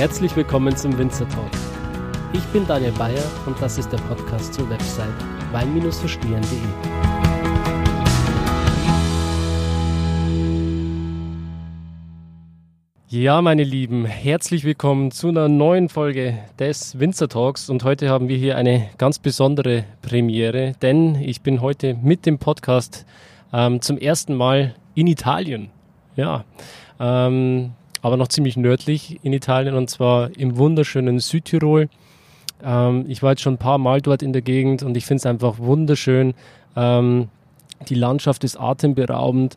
Herzlich willkommen zum Winzer Talk. Ich bin Daniel Bayer und das ist der Podcast zur Website wein-verstehen.de. Ja, meine Lieben, herzlich willkommen zu einer neuen Folge des Winzer Talks und heute haben wir hier eine ganz besondere Premiere, denn ich bin heute mit dem Podcast ähm, zum ersten Mal in Italien. Ja, ähm, aber noch ziemlich nördlich in Italien und zwar im wunderschönen Südtirol. Ähm, ich war jetzt schon ein paar Mal dort in der Gegend und ich finde es einfach wunderschön. Ähm, die Landschaft ist atemberaubend.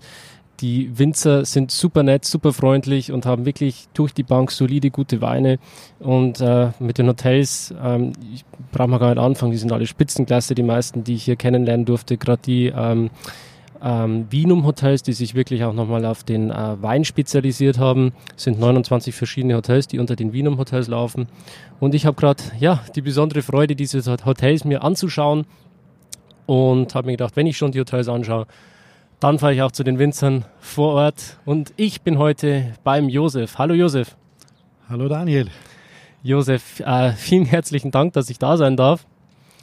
Die Winzer sind super nett, super freundlich und haben wirklich durch die Bank solide, gute Weine. Und äh, mit den Hotels, ähm, ich brauche mal gar nicht anfangen, die sind alle Spitzenklasse, die meisten, die ich hier kennenlernen durfte. Gerade die ähm, ähm, Vinum Hotels, die sich wirklich auch nochmal auf den äh, Wein spezialisiert haben. Es sind 29 verschiedene Hotels, die unter den Vinum Hotels laufen. Und ich habe gerade ja, die besondere Freude, diese Hotels mir anzuschauen und habe mir gedacht, wenn ich schon die Hotels anschaue, dann fahre ich auch zu den Winzern vor Ort. Und ich bin heute beim Josef. Hallo Josef. Hallo Daniel. Josef, äh, vielen herzlichen Dank, dass ich da sein darf.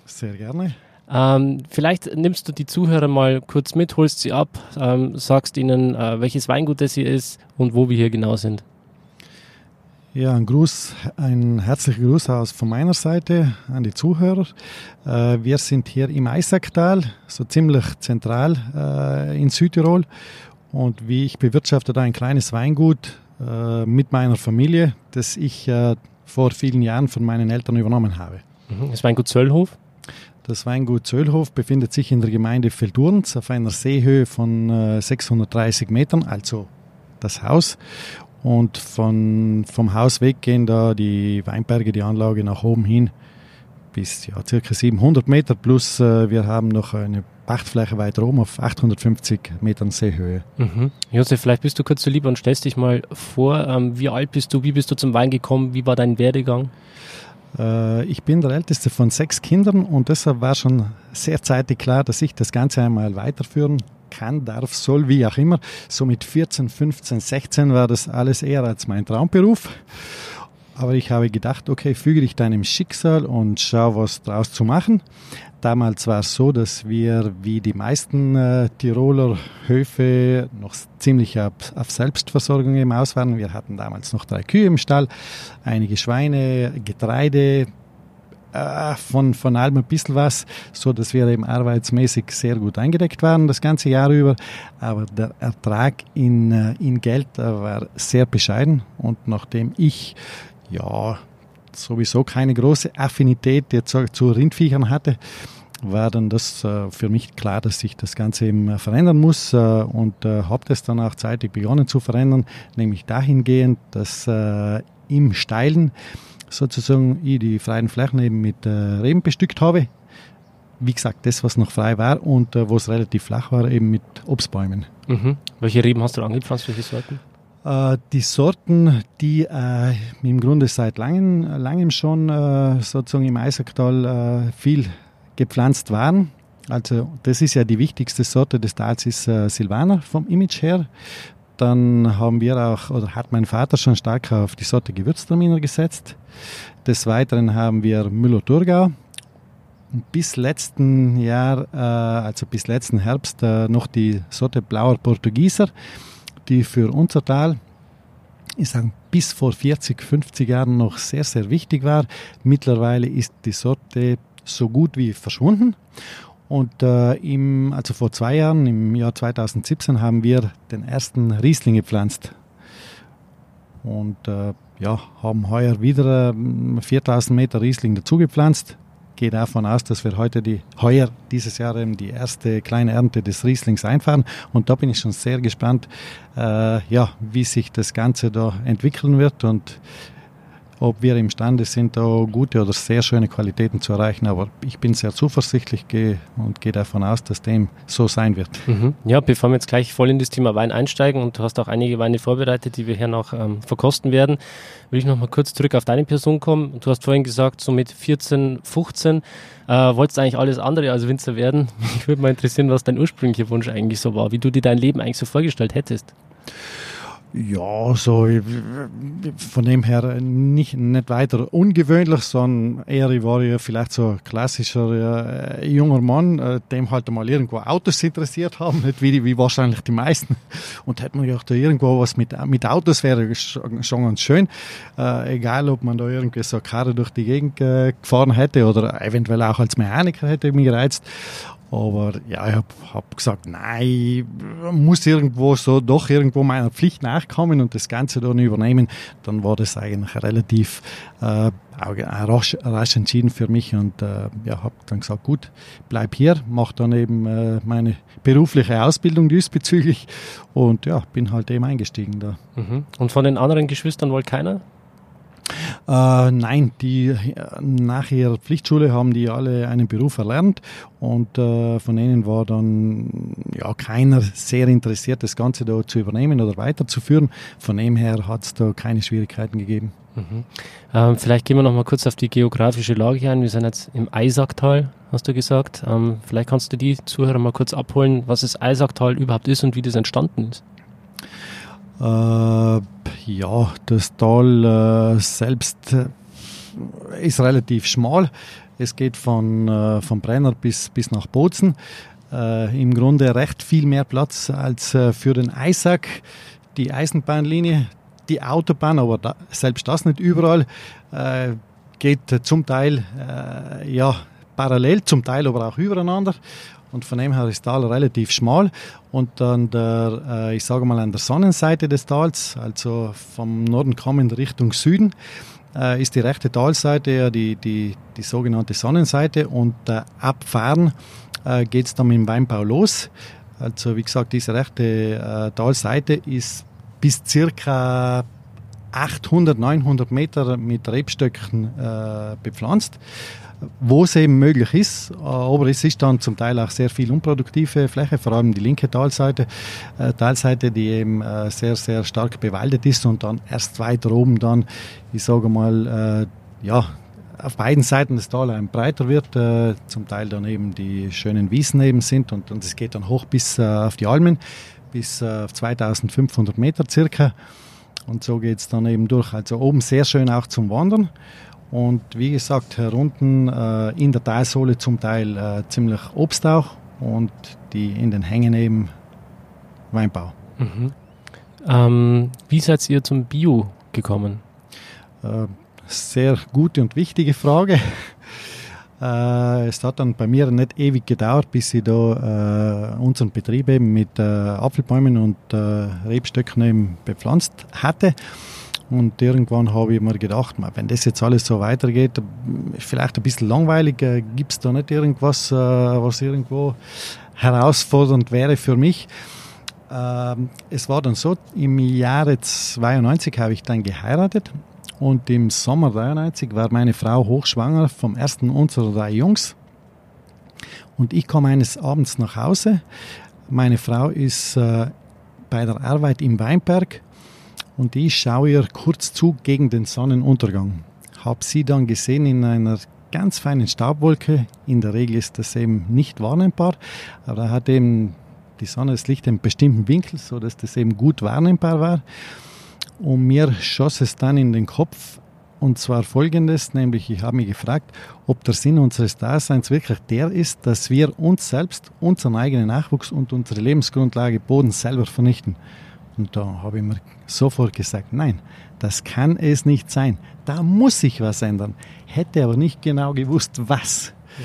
Sehr gerne. Ähm, vielleicht nimmst du die Zuhörer mal kurz mit, holst sie ab, ähm, sagst ihnen, äh, welches Weingut das hier ist und wo wir hier genau sind. Ja, ein Gruß, ein herzlicher Gruß aus von meiner Seite an die Zuhörer. Äh, wir sind hier im Eisacktal, so ziemlich zentral äh, in Südtirol. Und wie ich bewirtschafte da ein kleines Weingut äh, mit meiner Familie, das ich äh, vor vielen Jahren von meinen Eltern übernommen habe. Mhm. Das Weingut Zöllhof? Das Weingut Zöllhof befindet sich in der Gemeinde Feldurns auf einer Seehöhe von 630 äh, Metern, also das Haus. Und von, vom Haus weg gehen da die Weinberge, die Anlage nach oben hin bis ja, circa 700 Meter. Plus äh, wir haben noch eine Pachtfläche weiter oben auf 850 Metern Seehöhe. Mhm. Josef, vielleicht bist du kurz so lieb und stellst dich mal vor, ähm, wie alt bist du, wie bist du zum Wein gekommen, wie war dein Werdegang? Äh, ich bin der älteste von sechs Kindern und deshalb war schon sehr zeitig klar, dass ich das Ganze einmal weiterführen kann, darf, soll, wie auch immer. So mit 14, 15, 16 war das alles eher als mein Traumberuf. Aber ich habe gedacht, okay, füge dich deinem Schicksal und schau, was draus zu machen. Damals war es so, dass wir wie die meisten äh, Tiroler Höfe noch ziemlich auf, auf, Selbstversorgung im Aus waren. Wir hatten damals noch drei Kühe im Stall, einige Schweine, Getreide, äh, von, von allem ein bisschen was, so dass wir eben arbeitsmäßig sehr gut eingedeckt waren das ganze Jahr über. Aber der Ertrag in, äh, in Geld war sehr bescheiden und nachdem ich ja sowieso keine große Affinität jetzt zu Rindviechern hatte, war dann das äh, für mich klar, dass ich das Ganze eben äh, verändern muss äh, und habe das dann auch zeitig begonnen zu verändern, nämlich dahingehend, dass im Steilen sozusagen ich die freien Flächen eben mit Reben bestückt habe. Wie gesagt, das, was noch frei war und wo es relativ flach war, eben mit Obstbäumen. Mhm. Welche Reben hast du angepflanzt, welche Sorten? Äh, die Sorten, die äh, im Grunde seit langem, langem schon äh, sozusagen im Eisacktal äh, viel gepflanzt waren. Also das ist ja die wichtigste Sorte des Tals, ist äh, Silvaner vom Image her. Dann haben wir auch, oder hat mein Vater schon stark auf die Sorte Gewürztraminer gesetzt. Des Weiteren haben wir Müller-Thurgau. Bis letzten Jahr, äh, also bis letzten Herbst, noch die Sorte Blauer Portugieser die für unser Tal, ich sage, bis vor 40, 50 Jahren noch sehr, sehr wichtig war. Mittlerweile ist die Sorte so gut wie verschwunden. Und äh, im, also vor zwei Jahren, im Jahr 2017, haben wir den ersten Riesling gepflanzt. Und äh, ja, haben heuer wieder äh, 4000 Meter Riesling dazugepflanzt gehe davon aus, dass wir heute die, heuer dieses Jahr eben die erste kleine Ernte des Rieslings einfahren. Und da bin ich schon sehr gespannt, äh, ja, wie sich das Ganze da entwickeln wird und ob wir imstande sind, da gute oder sehr schöne Qualitäten zu erreichen. Aber ich bin sehr zuversichtlich und gehe davon aus, dass dem so sein wird. Mhm. Ja, bevor wir jetzt gleich voll in das Thema Wein einsteigen und du hast auch einige Weine vorbereitet, die wir hier noch ähm, verkosten werden, will ich noch mal kurz zurück auf deine Person kommen. Du hast vorhin gesagt, so mit 14, 15 äh, wolltest du eigentlich alles andere als Winzer werden. Mich würde mal interessieren, was dein ursprünglicher Wunsch eigentlich so war, wie du dir dein Leben eigentlich so vorgestellt hättest. Ja, so von dem her nicht, nicht weiter ungewöhnlich, sondern eher ich war ja vielleicht so ein klassischer äh, junger Mann, äh, dem halt mal irgendwo Autos interessiert haben, nicht wie, wie wahrscheinlich die meisten. Und hätte man gedacht, da irgendwo was mit, mit Autos wäre schon ganz schön. Äh, egal, ob man da irgendwie so eine Karre durch die Gegend äh, gefahren hätte oder eventuell auch als Mechaniker hätte mich gereizt. Aber ja, ich habe hab gesagt, nein, muss irgendwo so doch irgendwo meiner Pflicht nachkommen und das Ganze dann übernehmen. Dann war das eigentlich relativ äh, rasch, rasch entschieden für mich und äh, ja, habe dann gesagt, gut, bleib hier, mache dann eben äh, meine berufliche Ausbildung diesbezüglich und ja, bin halt eben eingestiegen da. Mhm. Und von den anderen Geschwistern wollte keiner? Äh, nein, die nach ihrer Pflichtschule haben die alle einen Beruf erlernt und äh, von ihnen war dann ja keiner sehr interessiert, das Ganze da zu übernehmen oder weiterzuführen. Von dem her hat es da keine Schwierigkeiten gegeben. Mhm. Ähm, vielleicht gehen wir noch mal kurz auf die geografische Lage ein. Wir sind jetzt im Eisacktal, hast du gesagt. Ähm, vielleicht kannst du die Zuhörer mal kurz abholen, was das Eisacktal überhaupt ist und wie das entstanden ist. Äh, ja, das Tal äh, selbst äh, ist relativ schmal. Es geht von, äh, von Brenner bis, bis nach Bozen. Äh, Im Grunde recht viel mehr Platz als äh, für den Eisack. Die Eisenbahnlinie, die Autobahn, aber da, selbst das nicht überall, geht zum Teil ja, parallel, zum Teil aber auch übereinander. Und von dem her ist das Tal relativ schmal. Und an der, äh, ich sage mal, an der Sonnenseite des Tals, also vom Norden kommend Richtung Süden, äh, ist die rechte Talseite ja die, die, die sogenannte Sonnenseite. Und äh, ab äh, geht es dann mit dem Weinbau los. Also wie gesagt, diese rechte äh, Talseite ist bis circa 800, 900 Meter mit Rebstöcken äh, bepflanzt wo es eben möglich ist. Aber es ist dann zum Teil auch sehr viel unproduktive Fläche, vor allem die linke Talseite, äh, Talseite, die eben äh, sehr, sehr stark bewaldet ist und dann erst weiter oben dann, ich sage mal, äh, ja, auf beiden Seiten des Tals breiter wird, äh, zum Teil dann eben die schönen Wiesen eben sind und es geht dann hoch bis äh, auf die Almen, bis äh, auf 2500 Meter circa. Und so geht es dann eben durch. Also oben sehr schön auch zum Wandern. Und wie gesagt, herunten äh, in der Talsohle zum Teil äh, ziemlich Obst auch und die in den Hängen eben Weinbau. Mhm. Ähm, wie seid ihr zum Bio gekommen? Äh, sehr gute und wichtige Frage. Äh, es hat dann bei mir nicht ewig gedauert, bis ich da äh, unseren Betrieb eben mit äh, Apfelbäumen und Rebstöcken eben bepflanzt hatte. Und irgendwann habe ich mir gedacht, wenn das jetzt alles so weitergeht, vielleicht ein bisschen langweilig, gibt es da nicht irgendwas, äh, was irgendwo herausfordernd wäre für mich. Ähm, es war dann so, im Jahre 92 habe ich dann geheiratet und im Sommer 93 war meine Frau hochschwanger vom ersten unserer drei Jungs. Und ich komme eines Abends nach Hause. Meine Frau ist äh, bei der Arbeit im Weinberg und ich schaue ihr kurz zu gegen den Sonnenuntergang. Habe sie dann gesehen in einer ganz feinen Staubwolke. In der Regel ist das eben nicht wahrnehmbar, aber da hat eben die Sonne das Licht in einem bestimmten Winkel, so dass das eben gut wahrnehmbar war. Und mir schoss es dann in den Kopf, und zwar folgendes, nämlich ich habe mich gefragt, ob der Sinn unseres Daseins wirklich der ist, dass wir uns selbst, unseren eigenen Nachwuchs und unsere Lebensgrundlage Boden selber vernichten. Und da habe ich mir sofort gesagt, nein, das kann es nicht sein. Da muss sich was ändern. Hätte aber nicht genau gewusst, was. Mhm.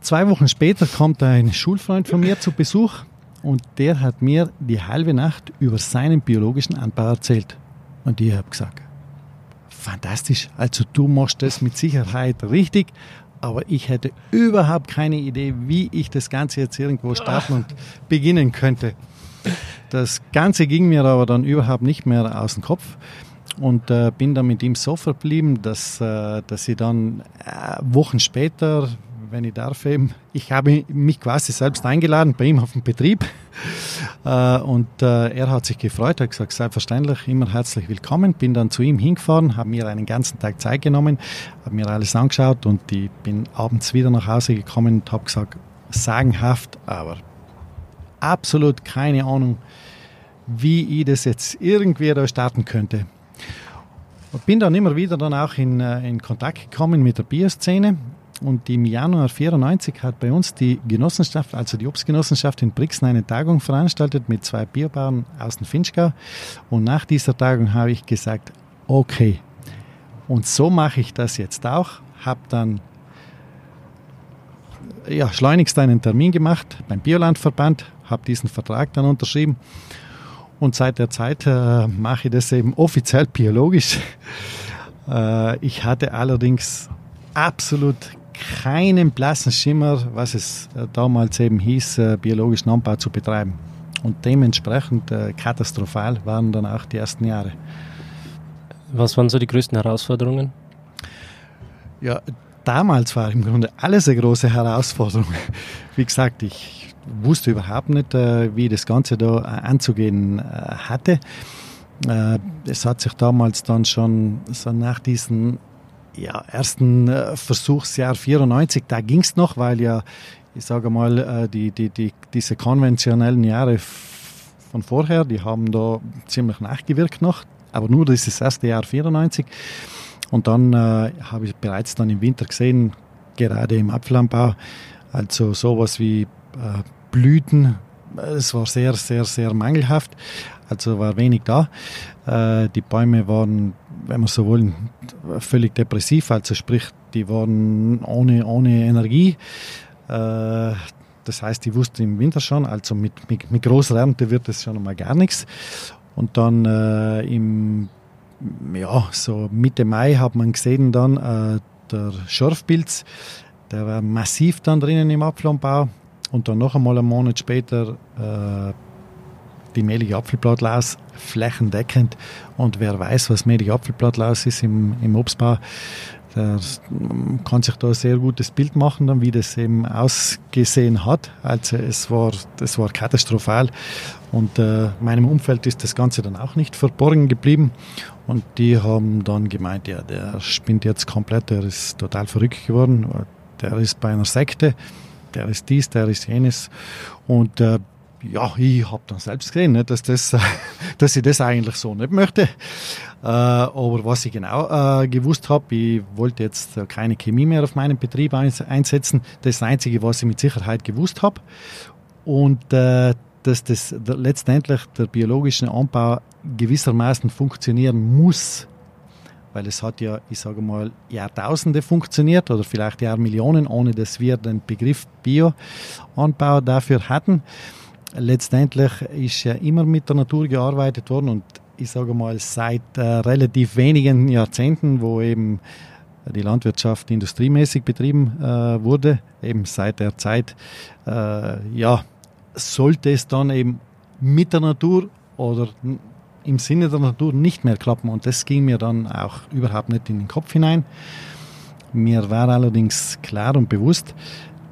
Zwei Wochen später kommt ein Schulfreund von mir zu Besuch und der hat mir die halbe Nacht über seinen biologischen Anbau erzählt. Und ich habe gesagt, fantastisch, also du machst das mit Sicherheit richtig, aber ich hätte überhaupt keine Idee, wie ich das Ganze jetzt irgendwo starten und beginnen könnte. Das Ganze ging mir aber dann überhaupt nicht mehr aus dem Kopf und äh, bin dann mit ihm so verblieben, dass, äh, dass ich dann äh, Wochen später, wenn ich darf eben, ich habe mich quasi selbst eingeladen bei ihm auf dem Betrieb äh, und äh, er hat sich gefreut, hat gesagt, selbstverständlich, immer herzlich willkommen, bin dann zu ihm hingefahren, habe mir einen ganzen Tag Zeit genommen, habe mir alles angeschaut und ich bin abends wieder nach Hause gekommen und habe gesagt, sagenhaft, aber absolut keine Ahnung, wie ich das jetzt irgendwie da starten könnte. Und bin dann immer wieder dann auch in, äh, in Kontakt gekommen mit der Bierszene. Und im Januar 94 hat bei uns die Genossenschaft, also die Obstgenossenschaft in Brixen, eine Tagung veranstaltet mit zwei Bierbauern aus dem Finchgau. Und nach dieser Tagung habe ich gesagt, okay, und so mache ich das jetzt auch. Habe dann ja, schleunigst einen Termin gemacht beim Biolandverband, habe diesen Vertrag dann unterschrieben und seit der Zeit äh, mache ich das eben offiziell biologisch. Äh, ich hatte allerdings absolut keinen blassen Schimmer, was es äh, damals eben hieß, äh, biologischen Anbau zu betreiben. Und dementsprechend äh, katastrophal waren dann auch die ersten Jahre. Was waren so die größten Herausforderungen? Ja, damals war im Grunde alles eine große Herausforderung. Wie gesagt, ich wusste überhaupt nicht, äh, wie das Ganze da äh, anzugehen äh, hatte. Es hat sich damals dann schon so nach diesem ja, ersten Versuchsjahr 94, da ging es noch, weil ja, ich sage mal, die, die, die, diese konventionellen Jahre von vorher, die haben da ziemlich nachgewirkt noch, aber nur dieses erste Jahr 94. Und dann äh, habe ich bereits dann im Winter gesehen, gerade im Apfelanbau, also sowas wie Blüten, es war sehr, sehr, sehr mangelhaft, also war wenig da. Äh, die Bäume waren, wenn man so wollen, völlig depressiv, also sprich, die waren ohne, ohne Energie. Äh, das heißt, die wussten im Winter schon, also mit, mit, mit großer Ernte wird das schon einmal gar nichts. Und dann äh, im ja, so Mitte Mai hat man gesehen dann äh, der Schorfpilz, der war massiv dann drinnen im Apfelanbau und dann noch einmal einen Monat später äh, die mehlige Apfelblattlaus flächendeckend und wer weiß, was mehlige Apfelblattlaus ist im, im Obstbau, der kann sich da ein sehr gutes Bild machen, dann, wie das eben ausgesehen hat. Also es war, das war katastrophal und äh, meinem Umfeld ist das Ganze dann auch nicht verborgen geblieben. Und die haben dann gemeint, ja, der spinnt jetzt komplett, der ist total verrückt geworden, der ist bei einer Sekte, der ist dies, der ist jenes. Und äh, ja, ich habe dann selbst gesehen, ne, dass, das, dass ich das eigentlich so nicht möchte. Äh, aber was ich genau äh, gewusst habe, ich wollte jetzt keine Chemie mehr auf meinem Betrieb einsetzen. Das ist das Einzige, was ich mit Sicherheit gewusst habe. Und äh, dass das letztendlich der biologische Anbau gewissermaßen funktionieren muss, weil es hat ja, ich sage mal, Jahrtausende funktioniert oder vielleicht Jahrmillionen, ohne dass wir den Begriff Bioanbau dafür hatten. Letztendlich ist ja immer mit der Natur gearbeitet worden und ich sage mal seit äh, relativ wenigen Jahrzehnten, wo eben die Landwirtschaft industriemäßig betrieben äh, wurde, eben seit der Zeit, äh, ja, sollte es dann eben mit der Natur oder im Sinne der Natur nicht mehr klappen. Und das ging mir dann auch überhaupt nicht in den Kopf hinein. Mir war allerdings klar und bewusst,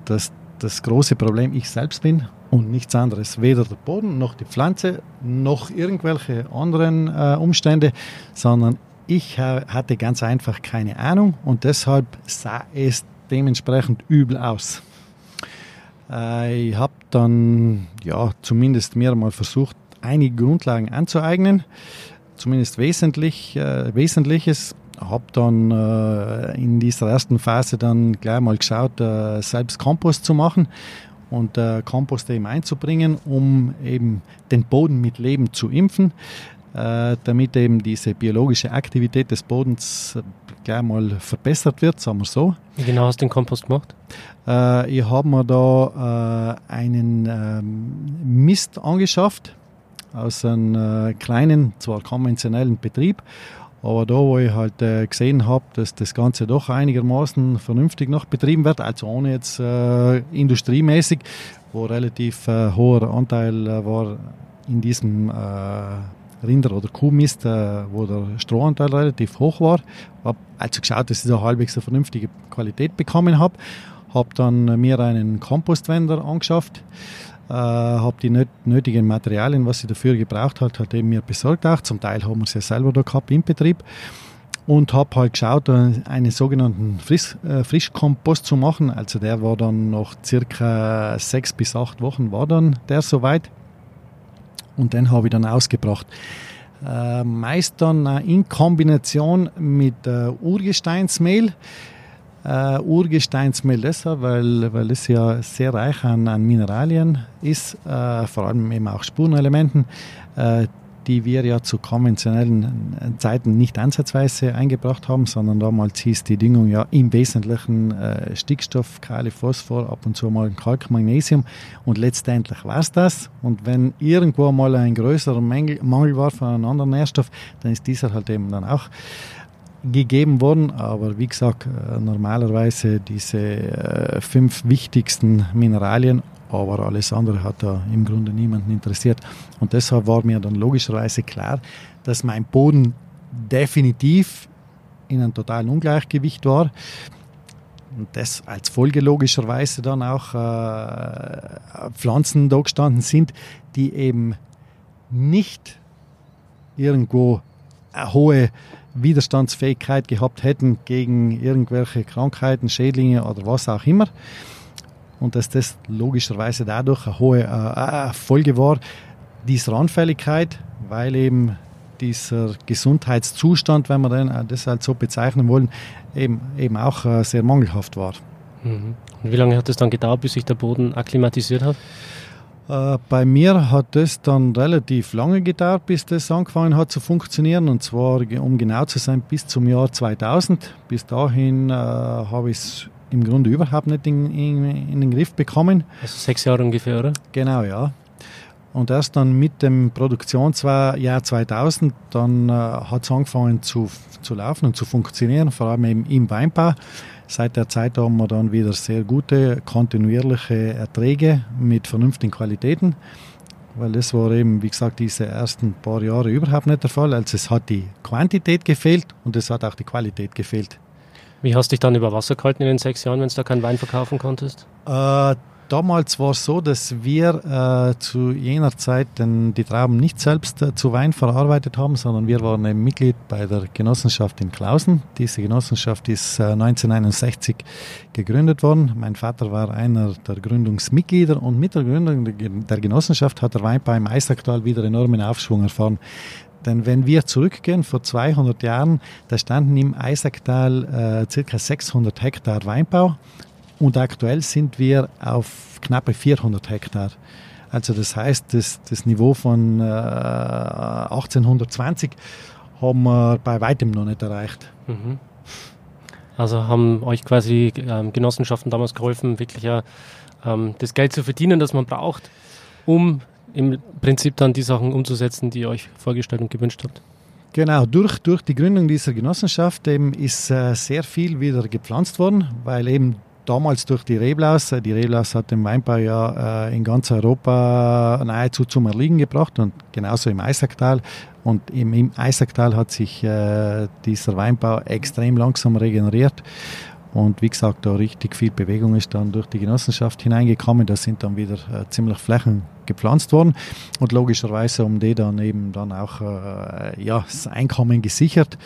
dass das große Problem ich selbst bin und nichts anderes. Weder der Boden noch die Pflanze noch irgendwelche anderen äh, Umstände, sondern ich hatte ganz einfach keine Ahnung und deshalb sah es dementsprechend übel aus. Äh, ich habe dann ja zumindest mir mal versucht, einige Grundlagen anzueignen, zumindest wesentlich, äh, Wesentliches. Habe dann äh, in dieser ersten Phase dann gleich mal geschaut, äh, selbst Kompost zu machen und äh, Kompost eben einzubringen, um eben den Boden mit Leben zu impfen, äh, damit eben diese biologische Aktivität des Bodens äh, gleich mal verbessert wird, sagen wir so. Wie genau hast du den Kompost gemacht? Ich habe mir da einen ähm, Mist angeschafft aus einem äh, kleinen, zwar konventionellen Betrieb, aber da, wo ich halt äh, gesehen habe, dass das Ganze doch einigermaßen vernünftig noch betrieben wird, also ohne jetzt äh, industriemäßig, wo relativ äh, hoher Anteil äh, war in diesem äh, Rinder- oder Kuhmist, wo der Strohanteil relativ hoch war. Habe also geschaut, dass ich da halbwegs eine vernünftige Qualität bekommen habe. Habe dann mir einen Kompostwender angeschafft. Äh, habe die nötigen Materialien, was ich dafür gebraucht hat, hat eben mir besorgt auch. Zum Teil haben wir es ja selber da gehabt im Betrieb und habe halt geschaut, einen sogenannten Frisch, äh, Frischkompost zu machen. Also der war dann noch circa sechs bis acht Wochen war dann der soweit. und den habe ich dann ausgebracht. Äh, meist dann äh, in Kombination mit äh, Urgesteinsmehl. Uh, Urgesteinsmehl weil, weil es ja sehr reich an, an Mineralien ist, uh, vor allem eben auch Spurenelementen, uh, die wir ja zu konventionellen Zeiten nicht ansatzweise eingebracht haben, sondern damals hieß die Düngung ja im Wesentlichen Stickstoff, Kali, Phosphor, ab und zu mal Kalk, Magnesium und letztendlich war es das. Und wenn irgendwo mal ein größerer Mangel, Mangel war von einem anderen Nährstoff, dann ist dieser halt eben dann auch gegeben worden, aber wie gesagt, äh, normalerweise diese äh, fünf wichtigsten Mineralien, aber alles andere hat da im Grunde niemanden interessiert. Und deshalb war mir dann logischerweise klar, dass mein Boden definitiv in einem totalen Ungleichgewicht war. Und das als Folge logischerweise dann auch äh, Pflanzen da gestanden sind, die eben nicht irgendwo eine hohe Widerstandsfähigkeit gehabt hätten gegen irgendwelche Krankheiten, Schädlinge oder was auch immer. Und dass das logischerweise dadurch eine hohe äh, äh Folge war, dieser Anfälligkeit, weil eben dieser Gesundheitszustand, wenn wir den, äh, das halt so bezeichnen wollen, eben, eben auch äh, sehr mangelhaft war. Mhm. Und wie lange hat es dann gedauert, bis sich der Boden akklimatisiert hat? Äh, bei mir hat es dann relativ lange gedauert, bis das angefangen hat zu funktionieren. Und zwar, um genau zu sein, bis zum Jahr 2000. Bis dahin äh, habe ich es im Grunde überhaupt nicht in, in, in, den Griff bekommen. Also sechs Jahre ungefähr, oder? Genau, ja. Und erst dann mit dem Produktionsjahr 2000, dann äh, hat es angefangen zu, zu laufen und zu funktionieren, vor allem eben im Weinbau. Seit der Zeit haben wir dann wieder sehr gute, kontinuierliche Erträge mit vernünftigen Qualitäten, weil das war eben, wie gesagt, diese ersten paar Jahre überhaupt nicht der Fall. Also es hat die Quantität gefehlt und es hat auch die Qualität gefehlt. Wie hast du dich dann über Wasser gehalten in den sechs Jahren, wenn du da keinen Wein verkaufen konntest? Äh, damals war es so, dass wir äh, zu jener Zeit den, die Trauben nicht selbst äh, zu Wein verarbeitet haben, sondern wir waren ein Mitglied bei der Genossenschaft in Klausen. Diese Genossenschaft ist äh, 1961 gegründet worden. Mein Vater war einer der Gründungsmitglieder und mit der Gründung der Genossenschaft hat der Weinbau im Eisacktal wieder enormen Aufschwung erfahren. Denn wenn wir zurückgehen, vor 200 Jahren, da standen im Eisacktal äh, ca. 600 Hektar Weinbau. Und aktuell sind wir auf knappe 400 Hektar. Also das heißt, das, das Niveau von äh, 1820 haben wir bei weitem noch nicht erreicht. Mhm. Also haben euch quasi ähm, Genossenschaften damals geholfen, wirklich ja, ähm, das Geld zu verdienen, das man braucht, um im Prinzip dann die Sachen umzusetzen, die ihr euch vorgestellt und gewünscht habt. Genau, durch, durch die Gründung dieser Genossenschaft eben ist äh, sehr viel wieder gepflanzt worden, weil eben damals durch die Reblaus. Die Reblaus hat den Weinbau ja äh, in ganz Europa nahezu zum Erliegen gebracht und genauso im Eisacktal. Und im, Eisacktal hat sich äh, dieser Weinbau extrem langsam regeneriert. Und wie gesagt, da richtig viel Bewegung ist dann durch die Genossenschaft hineingekommen. Da sind dann wieder äh, ziemlich Flächen gepflanzt worden. Und logischerweise um die dann eben dann auch äh, ja, das Einkommen gesichert.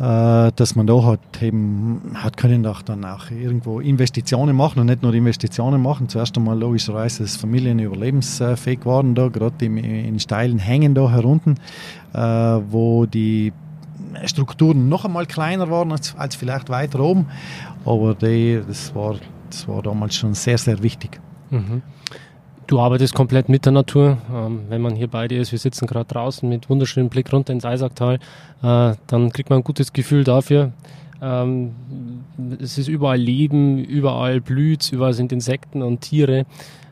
Äh, dass man da hat eben hat können auch dann auch irgendwo Investitionen machen und nicht nur Investitionen machen. Zuerst einmal logischerweise ist Familien überlebensfähig geworden da, gerade in steilen Hängen da herunten, äh, wo die Strukturen noch einmal kleiner waren als, als vielleicht weiter oben. Aber die, das, war, das war damals schon sehr, sehr wichtig. Mhm. Du arbeitest komplett mit der Natur. Ähm, wenn man hier bei dir ist, wir sitzen gerade draußen mit wunderschönem Blick runter ins Eisacktal, äh, dann kriegt man ein gutes Gefühl dafür. Ähm, es ist überall Leben, überall blüht, überall sind Insekten und Tiere.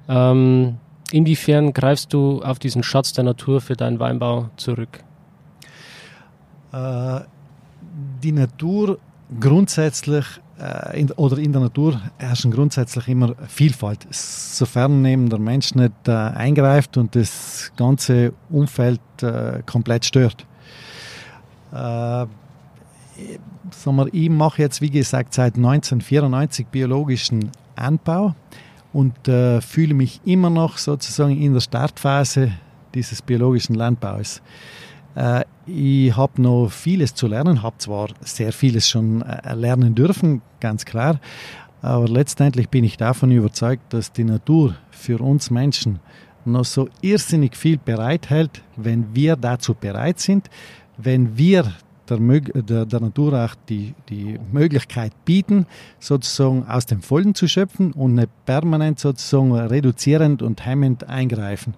Ähm, inwiefern greifst du auf diesen Schatz der Natur für deinen Weinbau zurück? Äh, die Natur grundsätzlich äh, in, oder in der Natur herrschen grundsätzlich immer Vielfalt, sofern eben der Mensch nicht äh, eingreift und das ganze Umfeld äh, komplett stört. Äh, wir, ich mache jetzt, wie gesagt, seit 1994 biologischen Anbau und äh, fühle mich immer noch sozusagen in der Startphase dieses biologischen Landbaus. Äh, ich habe noch vieles zu lernen, habe zwar sehr vieles schon äh, lernen dürfen, ganz klar, aber letztendlich bin ich davon überzeugt, dass die Natur für uns Menschen noch so irrsinnig viel bereithält, wenn wir dazu bereit sind, wenn wir der, der, der Natur auch die, die Möglichkeit bieten, sozusagen aus dem Vollen zu schöpfen und nicht permanent sozusagen reduzierend und hemmend eingreifen.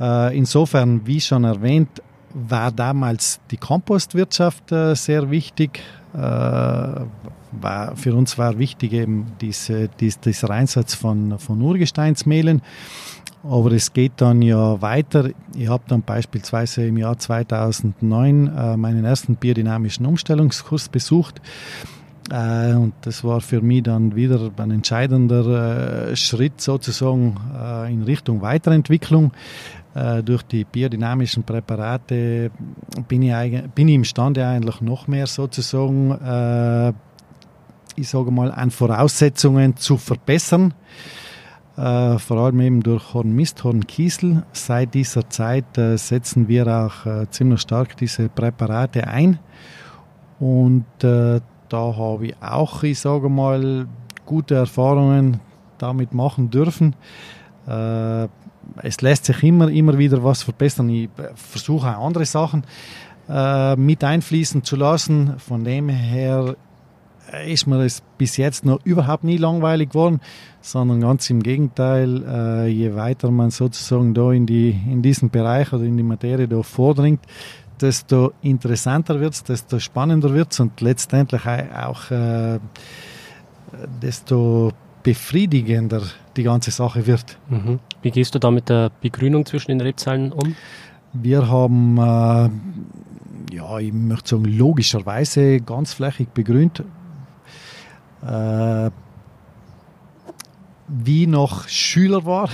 Äh, insofern, wie schon erwähnt, war damals die Kompostwirtschaft äh, sehr wichtig. Äh, für uns war wichtig eben diese, dies, dieser Einsatz von, von Urgesteinsmehlen. Aber es geht dann ja weiter. Ich habe dann beispielsweise im Jahr 2009 äh, meinen ersten biodynamischen Umstellungskurs besucht. Und das war für mich dann wieder ein entscheidender Schritt sozusagen in Richtung Weiterentwicklung. Äh, durch die biodynamischen Präparate bin ich, bin ich imstande eigentlich noch mehr sozusagen, äh, ich sage mal, an Voraussetzungen zu verbessern äh, vor allem eben durch Hornmist, Hornkiesel. Seit dieser Zeit äh, setzen wir auch äh, ziemlich stark diese Präparate ein. Und äh, da habe ich auch, ich sage mal, gute Erfahrungen damit machen dürfen. Es lässt sich immer, immer wieder was verbessern. Ich versuche auch andere Sachen äh, mit einfließen zu lassen. Von dem her ist mir das bis jetzt noch überhaupt nie langweilig geworden, sondern ganz im Gegenteil, äh, je weiter man sozusagen da in, die, in diesen Bereich oder in die Materie da vordringt, desto interessanter wird es, desto spannender wird es und letztendlich auch äh, desto befriedigender die ganze Sache wird. Mhm. Wie gehst du da mit der Begrünung zwischen den Rebzahlen um? Wir haben, äh, ja, ich möchte sagen, logischerweise ganz flächig begrünt äh, wie noch Schüler war,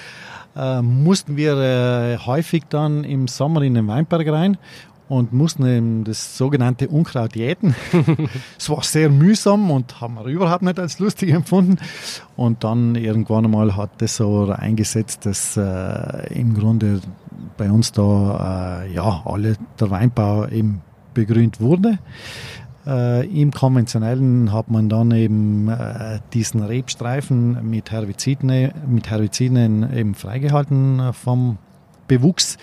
äh, mussten wir äh, häufig dann im Sommer in den Weinberg rein und mussten eben das sogenannte Unkraut jäten. es war sehr mühsam und haben wir überhaupt nicht als lustig empfunden. Und dann irgendwann einmal hat das so eingesetzt, dass äh, im Grunde bei uns da äh, ja alle der Weinbau eben begrünt wurde. Äh, Im konventionellen hat man dann eben äh, diesen Rebstreifen mit Herbiziden, mit Herbiziden eben freigehalten vom Bewuchs.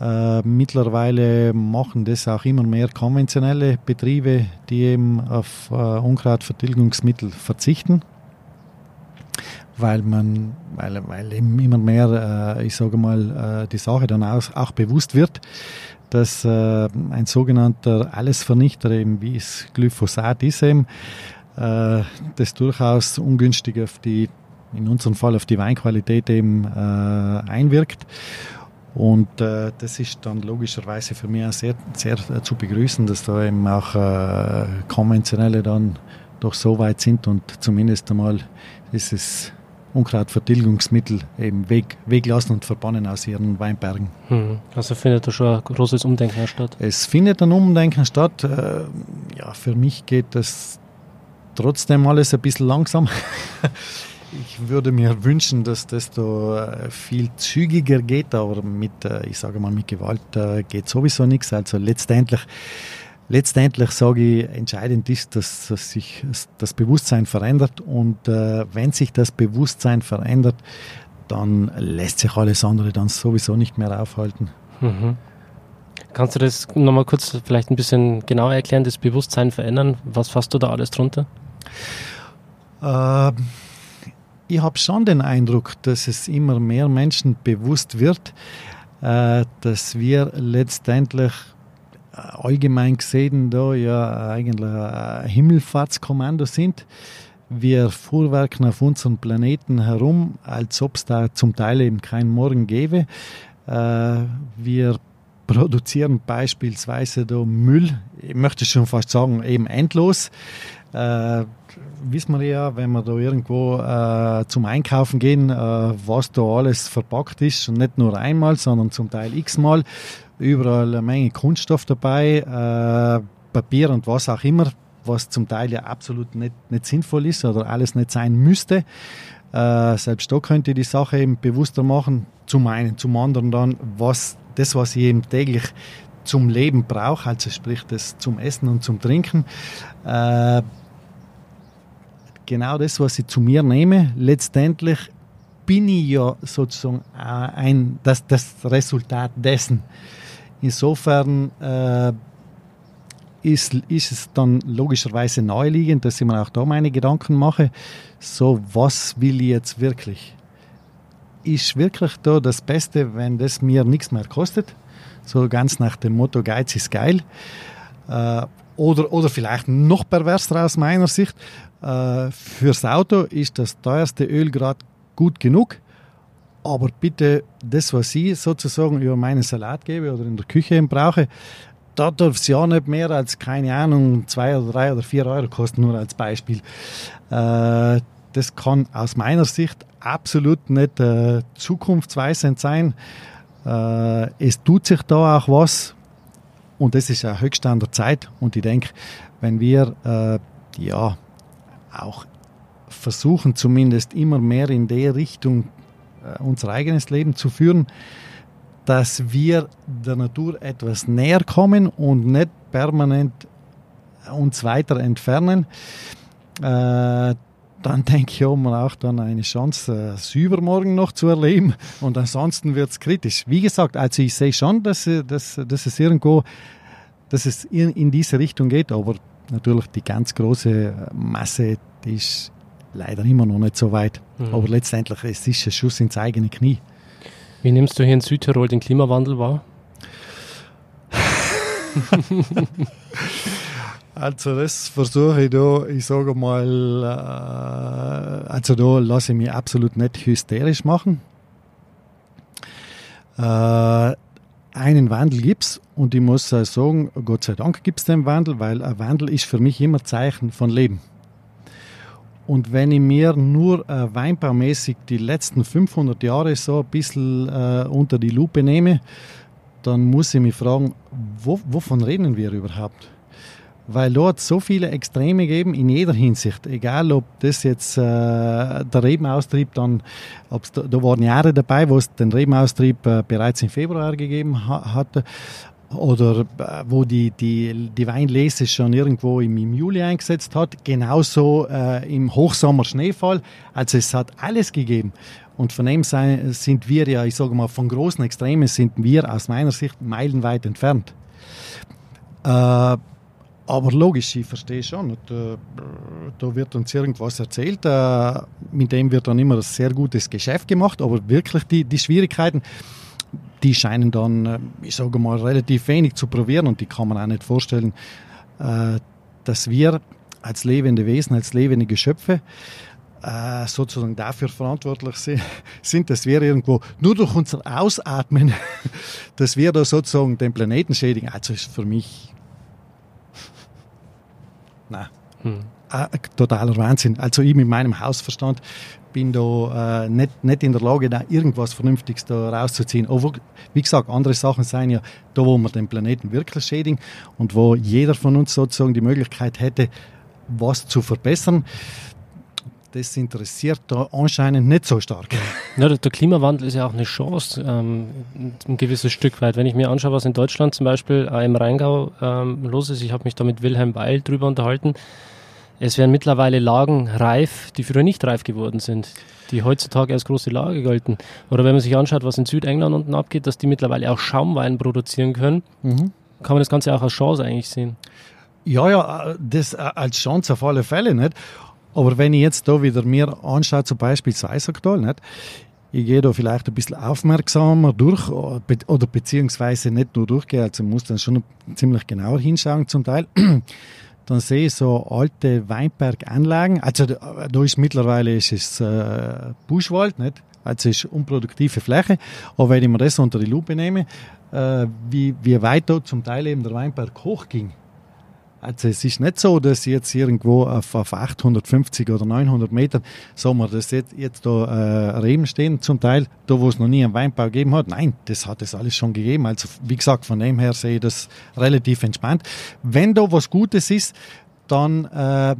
Äh, mittlerweile machen das auch immer mehr konventionelle Betriebe, die eben auf äh, Unkrautvertilgungsmittel verzichten, weil man, weil, weil eben immer mehr, äh, ich sage mal, die Sache dann auch, auch bewusst wird, dass äh, ein sogenannter Allesvernichter, eben wie es Glyphosat ist, eben, äh, das durchaus ungünstig auf die, in unserem Fall auf die Weinqualität eben äh, einwirkt. Und äh, das ist dann logischerweise für mich auch sehr, sehr zu begrüßen, dass da eben auch äh, konventionelle dann doch so weit sind und zumindest einmal ist es Unkrautvertilgungsmittel eben weg, weglassen und verbannen aus ihren Weinbergen. Hm. Also findet da schon ein großes Umdenken statt? Es findet ein Umdenken statt. Äh, ja, für mich geht das trotzdem alles ein bisschen langsam. Ich würde mir wünschen, dass das da äh, viel zügiger geht, aber mit, äh, ich sage mal, mit Gewalt geht sowieso nichts. Also letztendlich letztendlich sage ich, entscheidend ist, dass, dass sich das Bewusstsein verändert und äh, wenn sich das Bewusstsein verändert, dann lässt sich alles andere dann sowieso nicht mehr aufhalten. Mhm. Kannst du das nochmal kurz vielleicht ein bisschen genauer erklären, das Bewusstsein verändern? Was fasst du da alles drunter? Äh, ich habe schon den Eindruck, dass es immer mehr Menschen bewusst wird, äh, dass wir letztendlich allgemein gesehen da ja eigentlich ein Himmelfahrtskommando sind. Wir fuhrwerken auf unserem Planeten herum, als ob es da zum Teil eben keinen Morgen gäbe. Äh, wir produzieren beispielsweise da Müll, ich möchte schon fast sagen, eben endlos. Äh, wissen wir ja, wenn wir da irgendwo äh, zum Einkaufen gehen, äh, was da alles verpackt ist. Und nicht nur einmal, sondern zum Teil x-mal überall eine Menge Kunststoff dabei, äh, Papier und was auch immer, was zum Teil ja absolut nicht, nicht sinnvoll ist oder alles nicht sein müsste. Äh, selbst da könnte ich die Sache eben bewusster machen. Zum einen, zum anderen dann, was das, was ich eben täglich zum Leben brauche, also sprich das zum Essen und zum Trinken. Äh, genau das, was ich zu mir nehme, letztendlich bin ich ja sozusagen ein, das, das Resultat dessen. Insofern äh, ist, ist es dann logischerweise naheliegend, dass ich mir auch da meine Gedanken mache, so was will ich jetzt wirklich? Ist wirklich da das Beste, wenn das mir nichts mehr kostet? So ganz nach dem Motto, Geiz ist geil. Äh, oder, oder vielleicht noch perverser aus meiner Sicht, äh, fürs Auto ist das teuerste Öl gerade gut genug, aber bitte das, was ich sozusagen über meinen Salat gebe oder in der Küche brauche, da darf es ja nicht mehr als, keine Ahnung, zwei oder drei oder vier Euro kosten, nur als Beispiel. Äh, das kann aus meiner Sicht absolut nicht äh, zukunftsweisend sein. Äh, es tut sich da auch was und das ist ja höchst an der Zeit und ich denke, wenn wir ja auch versuchen zumindest immer mehr in der Richtung äh, unser eigenes Leben zu führen, dass wir der Natur etwas näher kommen und nicht permanent uns weiter entfernen, äh, dann denke ich, haben wir auch dann eine Chance, äh, das Übermorgen noch zu erleben. Und ansonsten wird es kritisch. Wie gesagt, also ich sehe schon, dass, äh, dass, dass es irgendwo, dass es in, in diese Richtung geht, aber natürlich die ganz große Masse, die ist leider immer noch nicht so weit. Mhm. Aber letztendlich es ist es ein Schuss ins eigene Knie. Wie nimmst du hier in Südtirol den Klimawandel wahr? also das versuche ich da, ich sage mal, äh, also da lasse ich mich absolut nicht hysterisch machen. Äh, einen Wandel gibt es und ich muss sagen, Gott sei Dank gibt es den Wandel, weil ein Wandel ist für mich immer Zeichen von Leben. Und wenn ich mir nur äh, weinbaumäßig die letzten 500 Jahre so ein bisschen äh, unter die Lupe nehme, dann muss ich mich fragen, wo, wovon reden wir überhaupt? Weil dort so viele Extreme geben in jeder Hinsicht. Egal, ob das jetzt äh, der Rebenaustrieb dann, ob's da, da waren Jahre dabei, wo es den Rebenaustrieb äh, bereits im Februar gegeben ha hatte, oder äh, wo die, die, die Weinlese schon irgendwo im, im Juli eingesetzt hat, genauso äh, im Hochsommer Schneefall. Also es hat alles gegeben. Und von dem sind wir ja, ich sage mal, von großen Extremen sind wir aus meiner Sicht meilenweit entfernt. Äh, aber logisch, ich verstehe schon. Und, äh, da wird uns irgendwas erzählt, äh, mit dem wird dann immer ein sehr gutes Geschäft gemacht, aber wirklich die, die Schwierigkeiten, die scheinen dann, äh, ich sage mal, relativ wenig zu probieren und die kann man auch nicht vorstellen, äh, dass wir als lebende Wesen, als lebende Geschöpfe sozusagen dafür verantwortlich sind, dass wir irgendwo nur durch unser Ausatmen, dass wir da sozusagen den Planeten schädigen. Also ist für mich, na, hm. totaler Wahnsinn. Also ich mit meinem Hausverstand bin da äh, nicht, nicht in der Lage, da irgendwas Vernünftiges da rauszuziehen. Aber wie gesagt, andere Sachen sind ja da, wo wir den Planeten wirklich schädigen und wo jeder von uns sozusagen die Möglichkeit hätte, was zu verbessern. Das interessiert da anscheinend nicht so stark. Ja, der Klimawandel ist ja auch eine Chance, ähm, ein gewisses Stück weit. Wenn ich mir anschaue, was in Deutschland zum Beispiel äh, im Rheingau ähm, los ist, ich habe mich da mit Wilhelm Weil drüber unterhalten, es werden mittlerweile Lagen reif, die früher nicht reif geworden sind, die heutzutage als große Lage gelten. Oder wenn man sich anschaut, was in Südengland unten abgeht, dass die mittlerweile auch Schaumwein produzieren können, mhm. kann man das Ganze auch als Chance eigentlich sehen. Ja, ja, das als Chance auf alle Fälle nicht. Aber wenn ich jetzt da wieder mir anschaue, zum Beispiel das Eisertal, nicht? ich gehe da vielleicht ein bisschen aufmerksamer durch oder beziehungsweise nicht nur durchgehen, also muss dann schon ziemlich genauer hinschauen zum Teil dann sehe ich so alte Weinberganlagen. Also da, da ist mittlerweile ist es äh, Buschwald, nicht? Also es ist unproduktive Fläche. Aber wenn ich mir das unter die Lupe nehme, äh, wie, wie weit dort zum Teil eben der Weinberg hochging, also es ist nicht so, dass jetzt irgendwo auf, auf 850 oder 900 Metern, sagen wir, dass jetzt, jetzt da äh, Reben stehen, zum Teil, da wo es noch nie einen Weinbau gegeben hat. Nein, das hat es alles schon gegeben. Also wie gesagt, von dem her sehe ich das relativ entspannt. Wenn da was Gutes ist, dann äh,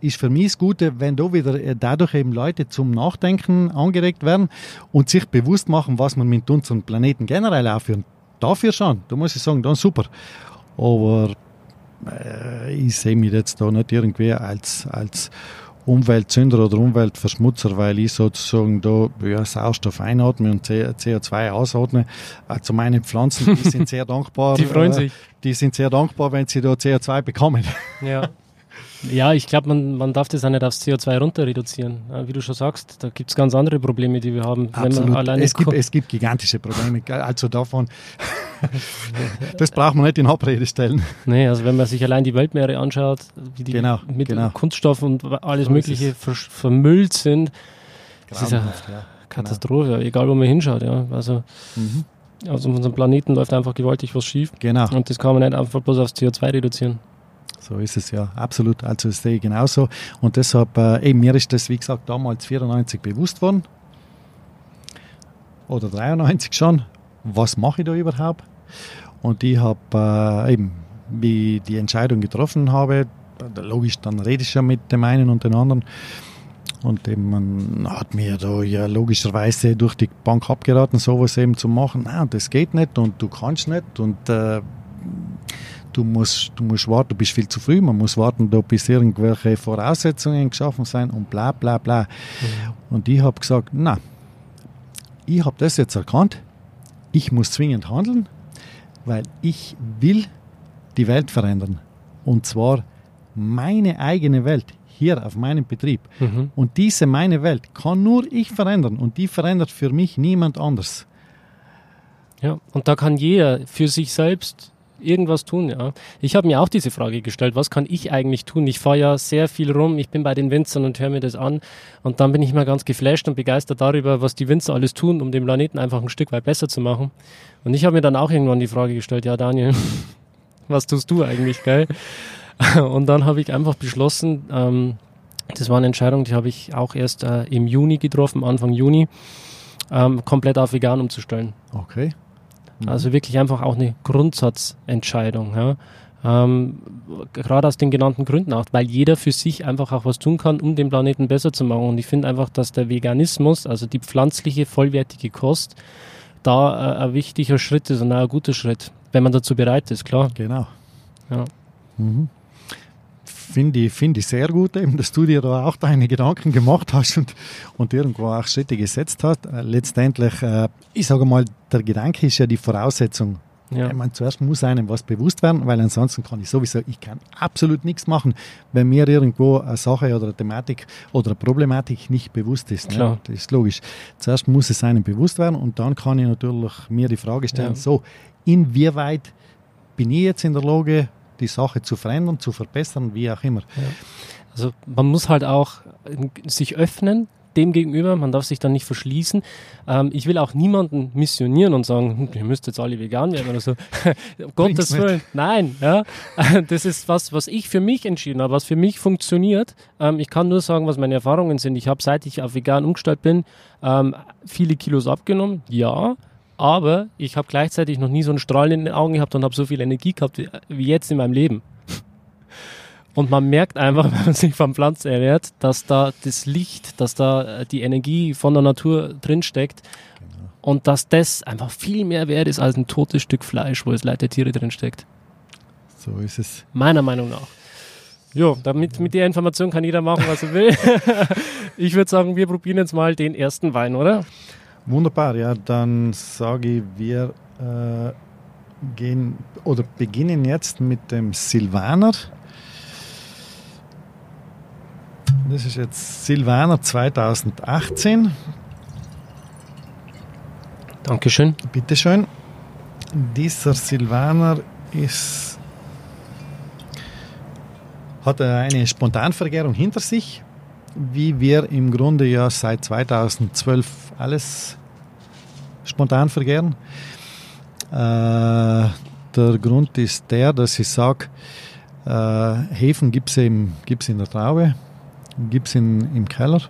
ist für mich das Gute, wenn da wieder äh, dadurch eben Leute zum Nachdenken angeregt werden und sich bewusst machen, was man mit unserem Planeten generell aufführen. Dafür schon, da muss ich sagen, dann super. Aber ich sehe mich jetzt da nicht irgendwie als, als Umweltzünder oder Umweltverschmutzer, weil ich sozusagen da ja, Sauerstoff einatme und CO2 ausatme. Also meine Pflanzen, die sind sehr dankbar. Die freuen sich. Die sind sehr dankbar, wenn sie da CO2 bekommen. Ja. Ja, ich glaube, man, man darf das auch nicht aufs CO2 runter reduzieren. Wie du schon sagst, da gibt es ganz andere Probleme, die wir haben. Absolut. es, gibt, es gibt gigantische Probleme. Also davon, das braucht man nicht in Abrede stellen. Nee, also wenn man sich allein die Weltmeere anschaut, wie die genau, mit genau. Kunststoff und alles so Mögliche ver vermüllt sind, das ist ja, ja Katastrophe, genau. egal wo man hinschaut. Ja. Also, mhm. Auf unserem Planeten läuft einfach gewaltig was schief. Genau. Und das kann man nicht einfach bloß aufs CO2 reduzieren. So ist es ja, absolut. Also das sehe ich genauso. Und deshalb, äh, eben mir ist das, wie gesagt, damals 94 bewusst worden. Oder 93 schon. Was mache ich da überhaupt? Und ich habe äh, eben, wie die Entscheidung getroffen habe, logisch, dann rede ich ja mit dem einen und dem anderen. Und eben, man hat mir da ja logischerweise durch die Bank abgeraten, sowas eben zu machen. Nein, das geht nicht und du kannst nicht. Und äh, du musst, du musst warten, du bist viel zu früh, man muss warten, da bis irgendwelche Voraussetzungen geschaffen sein und bla bla bla. Mhm. Und ich habe gesagt, na, ich habe das jetzt erkannt, ich muss zwingend handeln, weil ich will die Welt verändern. Und zwar meine eigene Welt hier auf meinem Betrieb. Mhm. Und diese meine Welt kann nur ich verändern und die verändert für mich niemand anders. Ja, und da kann jeder für sich selbst irgendwas tun, ja. Ich habe mir auch diese Frage gestellt, was kann ich eigentlich tun? Ich fahre ja sehr viel rum, ich bin bei den Winzern und höre mir das an und dann bin ich mal ganz geflasht und begeistert darüber, was die Winzer alles tun, um den Planeten einfach ein Stück weit besser zu machen. Und ich habe mir dann auch irgendwann die Frage gestellt, ja Daniel, was tust du eigentlich, gell? Und dann habe ich einfach beschlossen, ähm, das war eine Entscheidung, die habe ich auch erst äh, im Juni getroffen, Anfang Juni, ähm, komplett auf vegan umzustellen. Okay. Mhm. Also wirklich einfach auch eine Grundsatzentscheidung. Ja. Ähm, gerade aus den genannten Gründen auch, weil jeder für sich einfach auch was tun kann, um den Planeten besser zu machen. Und ich finde einfach, dass der Veganismus, also die pflanzliche, vollwertige Kost, da äh, ein wichtiger Schritt ist und auch ein guter Schritt, wenn man dazu bereit ist, klar. Genau. Ja. Mhm finde ich, find ich sehr gut, eben, dass du dir da auch deine Gedanken gemacht hast und, und irgendwo auch Schritte gesetzt hast. Äh, letztendlich, äh, ich sage mal, der Gedanke ist ja die Voraussetzung. Ja. Ich meine, zuerst muss einem was bewusst werden, weil ansonsten kann ich sowieso, ich kann absolut nichts machen, wenn mir irgendwo eine Sache oder eine Thematik oder eine Problematik nicht bewusst ist. Ne? Das ist logisch. Zuerst muss es einem bewusst werden und dann kann ich natürlich mir die Frage stellen, ja. so, inwieweit bin ich jetzt in der Lage, die Sache zu verändern, zu verbessern, wie auch immer. Ja. Also man muss halt auch sich öffnen dem gegenüber, man darf sich dann nicht verschließen. Ähm, ich will auch niemanden missionieren und sagen, hm, ihr müsst jetzt alle vegan werden oder so. Gottes Willen. Nein, ja. Das ist was, was ich für mich entschieden habe, was für mich funktioniert. Ähm, ich kann nur sagen, was meine Erfahrungen sind. Ich habe, seit ich auf vegan umgestellt bin, ähm, viele Kilos abgenommen, ja. Aber ich habe gleichzeitig noch nie so einen Strahlen in den Augen gehabt und habe so viel Energie gehabt wie, jetzt in meinem Leben. Und man merkt einfach, wenn man sich vom Pflanzen ernährt, dass da das Licht, dass da äh, die Energie von der Natur drinsteckt genau. und dass das einfach viel mehr wert ist als ein totes Stück Fleisch, wo es Leid der Tiere drinsteckt. So ist es. Meiner Meinung nach. Jo, damit mit der Information kann jeder machen, was er will. ich würde sagen, wir probieren jetzt mal den ersten Wein, oder? Wunderbar, ja, dann sage ich, wir äh, gehen oder beginnen jetzt mit dem Silvaner. Das ist jetzt Silvaner 2018. Dankeschön. Bitteschön. Dieser Silvaner ist, hat eine Spontanvergärung hinter sich wie wir im Grunde ja seit 2012 alles spontan vergären. Äh, der Grund ist der, dass ich sage, äh, Hefen gibt es in der Traube, gibt es im Keller.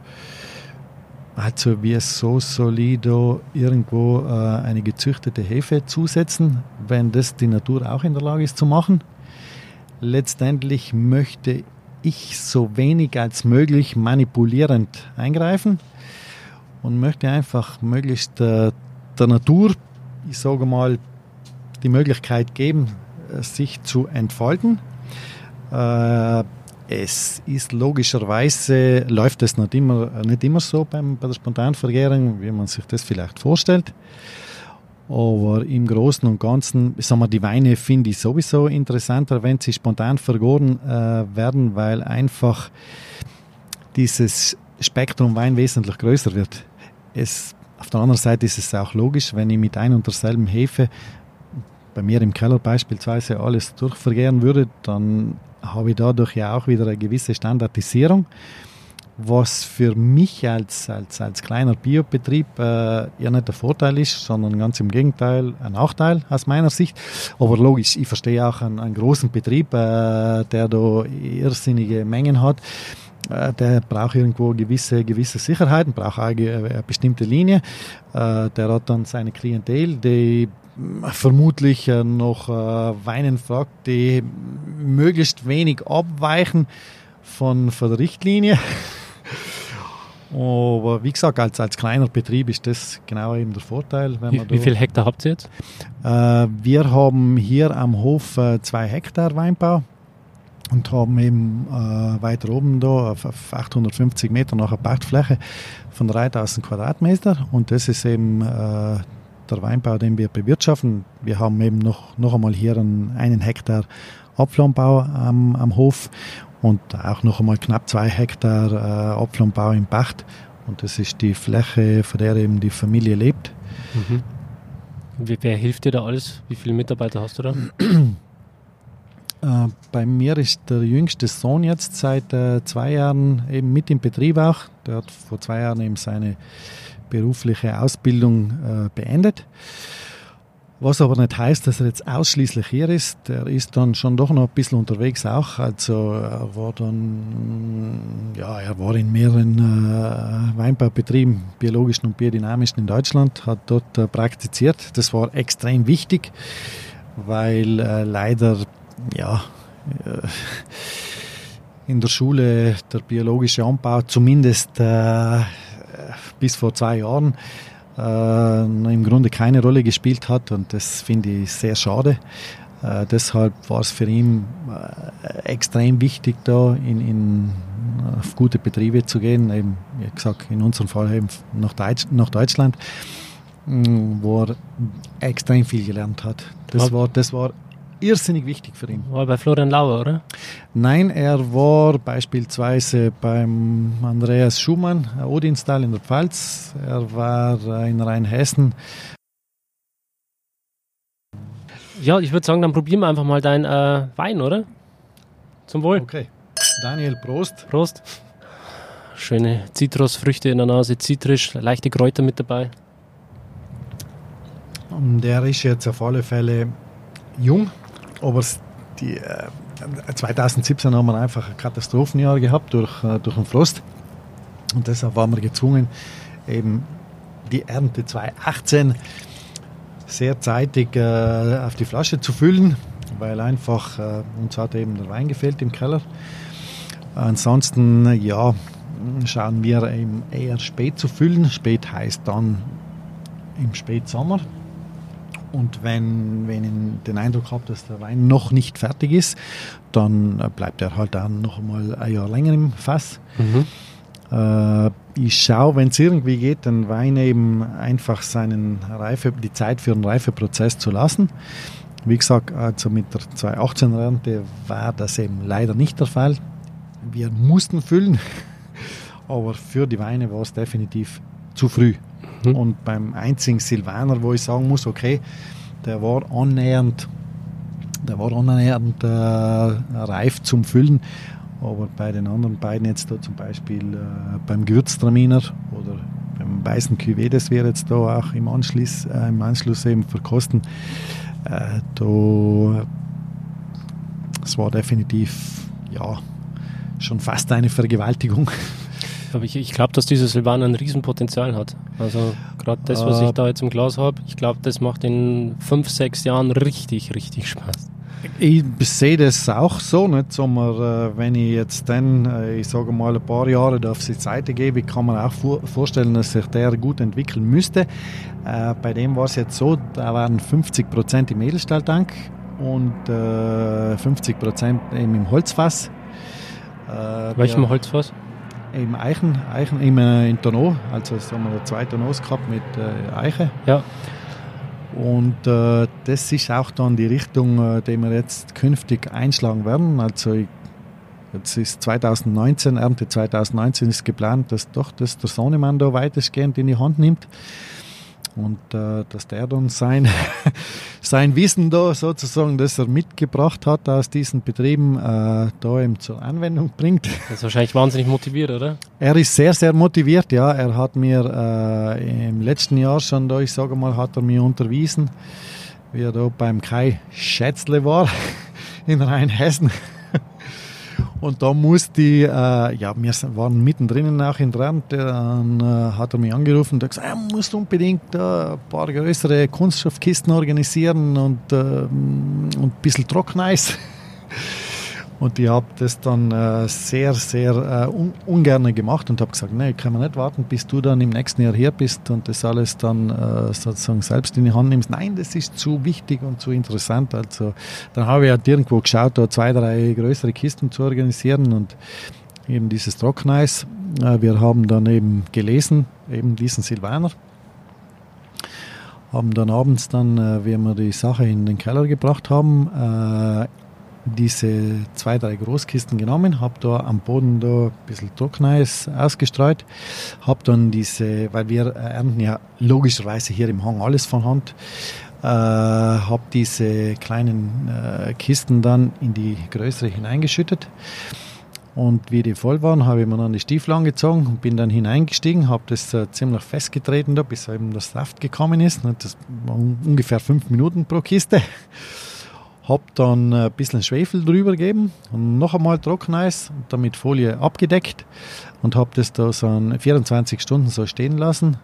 Also wir so solido irgendwo äh, eine gezüchtete Hefe zusetzen, wenn das die Natur auch in der Lage ist zu machen. Letztendlich möchte ich so wenig als möglich manipulierend eingreifen und möchte einfach möglichst der Natur, ich sage mal, die Möglichkeit geben, äh, sich zu entfalten. Äh, es ist logischerweise, läuft es nicht immer, nicht immer so beim, bei der Spontanvergärung, wie man sich das vielleicht vorstellt. Aber im Großen und Ganzen, sagen wir, die Weine finde ich sowieso interessanter, wenn sie spontan vergoren äh, werden, weil einfach dieses Spektrum Wein wesentlich größer wird. Es, auf der anderen Seite ist es auch logisch, wenn ich mit ein und derselben Hefe bei mir im Keller beispielsweise alles durchvergären würde, dann habe ich dadurch ja auch wieder eine gewisse Standardisierung, was für mich als, als, als kleiner Biobetrieb äh, ja nicht der Vorteil ist, sondern ganz im Gegenteil ein Nachteil aus meiner Sicht. Aber logisch, ich verstehe auch einen, einen großen Betrieb, äh, der da irrsinnige Mengen hat der braucht irgendwo gewisse, gewisse Sicherheiten, braucht eine, eine bestimmte Linie. Äh, der hat dann seine Klientel, die vermutlich äh, noch Weinen fragt, die möglichst wenig abweichen von, von der Richtlinie. Aber wie gesagt, als, als kleiner Betrieb ist das genau eben der Vorteil. wie, wie viel Hektar habt ihr jetzt? Äh, wir haben hier am Hof äh, zwei Hektar Weinbau und haben eben äh, weiter oben da auf, auf 850 Meter nach einer Pachtfläche von 3000 Quadratmeter und das ist eben äh, der Weinbau, den wir bewirtschaften. Wir haben eben noch, noch einmal hier einen, einen Hektar Apfelanbau am, am Hof und auch noch einmal knapp zwei Hektar äh, Apfelanbau im Pacht und das ist die Fläche, von der eben die Familie lebt. Mhm. Wer hilft dir da alles? Wie viele Mitarbeiter hast du da? Äh, bei mir ist der jüngste Sohn jetzt seit äh, zwei Jahren eben mit im Betrieb auch. Der hat vor zwei Jahren eben seine berufliche Ausbildung äh, beendet. Was aber nicht heißt, dass er jetzt ausschließlich hier ist. Der ist dann schon doch noch ein bisschen unterwegs auch. Also er war dann, ja, er war in mehreren äh, Weinbaubetrieben, biologischen und biodynamischen in Deutschland, hat dort äh, praktiziert. Das war extrem wichtig, weil äh, leider ja, äh, in der Schule der biologische Anbau zumindest äh, bis vor zwei Jahren äh, im Grunde keine Rolle gespielt hat und das finde ich sehr schade. Äh, deshalb war es für ihn äh, extrem wichtig, da in, in, auf gute Betriebe zu gehen, eben, wie gesagt, in unserem Fall eben nach, Deutsch, nach Deutschland, wo er extrem viel gelernt hat. Das war, das war irrsinnig wichtig für ihn. War bei Florian Lauer, oder? Nein, er war beispielsweise beim Andreas Schumann, Odinstal in der Pfalz. Er war in Rheinhessen. Ja, ich würde sagen, dann probieren wir einfach mal deinen äh, Wein, oder? Zum Wohl. Okay. Daniel, Prost. Prost. Schöne Zitrusfrüchte in der Nase, zitrisch, leichte Kräuter mit dabei. Der ist jetzt auf alle Fälle jung, aber die, äh, 2017 haben wir einfach ein Katastrophenjahr gehabt durch, äh, durch den Frost. Und deshalb waren wir gezwungen, eben die Ernte 2018 sehr zeitig äh, auf die Flasche zu füllen, weil einfach äh, uns hat eben der Wein gefehlt im Keller. Ansonsten, ja, schauen wir eben eher spät zu füllen. Spät heißt dann im Spätsommer. Und wenn, wenn ich den Eindruck habe, dass der Wein noch nicht fertig ist, dann äh, bleibt er halt dann noch mal ein Jahr länger im Fass. Mhm. Äh, ich schaue, wenn es irgendwie geht, den Wein eben einfach seinen Reife, die Zeit für den Reifeprozess zu lassen. Wie gesagt, also mit der 2018-Rente war das eben leider nicht der Fall. Wir mussten füllen, aber für die Weine war es definitiv zu früh. Mhm. Und beim einzigen Silvaner, wo ich sagen muss, okay, der war annähernd, der war annähernd äh, reif zum Füllen. Aber bei den anderen beiden jetzt da zum Beispiel äh, beim Gewürztraminer oder beim weißen Cuvée, das wir jetzt da auch im Anschluss, äh, im Anschluss eben verkosten, äh, da, es war definitiv, ja, schon fast eine Vergewaltigung. Aber ich, ich glaube, dass dieser Silvan ein Riesenpotenzial hat. Also gerade das, was ich da jetzt im Glas habe, ich glaube, das macht in fünf, sechs Jahren richtig, richtig Spaß. Ich sehe das auch so, nicht? Sommer, äh, wenn ich jetzt dann, äh, ich sage mal, ein paar Jahre auf die Seite gebe, kann man auch vorstellen, dass sich der gut entwickeln müsste. Äh, bei dem war es jetzt so, da waren 50 Prozent im Edelstahltank und 50 Prozent im Holzfass. Äh, Welchem Holzfass? Im Eichen, Eichen im, äh, in Tonneau, also haben wir zwei Tonneaus gehabt mit äh, Eiche. Ja. Und äh, das ist auch dann die Richtung, äh, die wir jetzt künftig einschlagen werden. Also jetzt ist 2019, Ernte 2019 ist geplant, dass doch das der Sohnemann da weitestgehend in die Hand nimmt und äh, dass der dann sein, sein Wissen da sozusagen, das er mitgebracht hat aus diesen Betrieben, äh, da eben zur Anwendung bringt. Das ist wahrscheinlich wahnsinnig motiviert, oder? Er ist sehr, sehr motiviert, ja. Er hat mir äh, im letzten Jahr schon da, ich sage mal, hat er mir unterwiesen, wie er da beim Kai Schätzle war in Rheinhessen. Und da musste ich, äh, ja, wir waren mittendrin auch in Rand, dann äh, hat er mich angerufen und hat gesagt, er muss unbedingt äh, ein paar größere Kunststoffkisten organisieren und, äh, und ein bisschen Trockeneis. Und ich habe das dann äh, sehr, sehr äh, un ungern gemacht und habe gesagt, nee, kann man nicht warten, bis du dann im nächsten Jahr hier bist und das alles dann äh, sozusagen selbst in die Hand nimmst. Nein, das ist zu wichtig und zu interessant. Also dann habe ich halt irgendwo geschaut, da zwei, drei größere Kisten zu organisieren und eben dieses Trockeneis. Äh, wir haben dann eben gelesen, eben diesen Silvaner haben dann abends dann, äh, wie wir die Sache in den Keller gebracht haben, äh, diese zwei, drei Großkisten genommen, habe da am Boden da ein bisschen Trockeneis ausgestreut, habe dann diese, weil wir ernten ja logischerweise hier im Hang alles von Hand, äh, habe diese kleinen äh, Kisten dann in die größere hineingeschüttet. Und wie die voll waren, habe ich mir dann die Stiefel angezogen und bin dann hineingestiegen, habe das äh, ziemlich festgetreten, da, bis eben der Saft gekommen ist. Das war ungefähr fünf Minuten pro Kiste habe dann ein bisschen Schwefel drüber gegeben und noch einmal Trockeneis und damit Folie abgedeckt und habe das da so 24 Stunden so stehen lassen.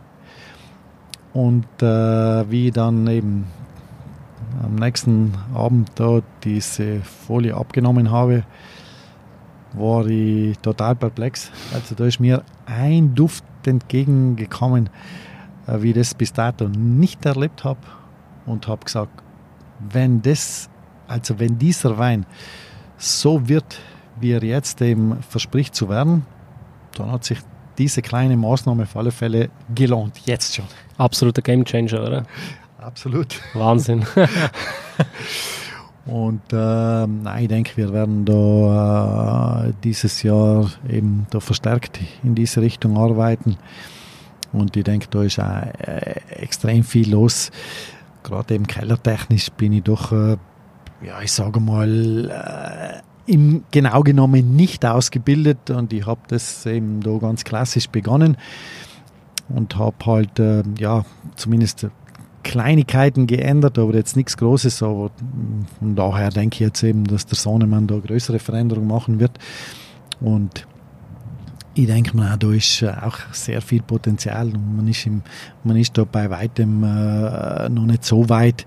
Und äh, wie dann eben am nächsten Abend da diese Folie abgenommen habe, war ich total perplex. Also da ist mir ein Duft entgegengekommen, äh, wie ich das bis dato nicht erlebt habe und habe gesagt, wenn das also wenn dieser Wein so wird, wie er jetzt eben verspricht zu werden, dann hat sich diese kleine Maßnahme auf alle Fälle gelohnt, jetzt schon. Absoluter Gamechanger, oder? Absolut. Wahnsinn. Und äh, nein, ich denke, wir werden da äh, dieses Jahr eben da verstärkt in diese Richtung arbeiten. Und ich denke, da ist auch äh, extrem viel los. Gerade eben kellertechnisch bin ich doch äh, ja, ich sage mal, äh, im genau genommen nicht ausgebildet und ich habe das eben da ganz klassisch begonnen und habe halt, äh, ja, zumindest Kleinigkeiten geändert, aber jetzt nichts Großes. Aber von daher denke ich jetzt eben, dass der Sohnemann da größere Veränderungen machen wird. Und ich denke mal, da ist äh, auch sehr viel Potenzial und man ist, im, man ist da bei weitem äh, noch nicht so weit,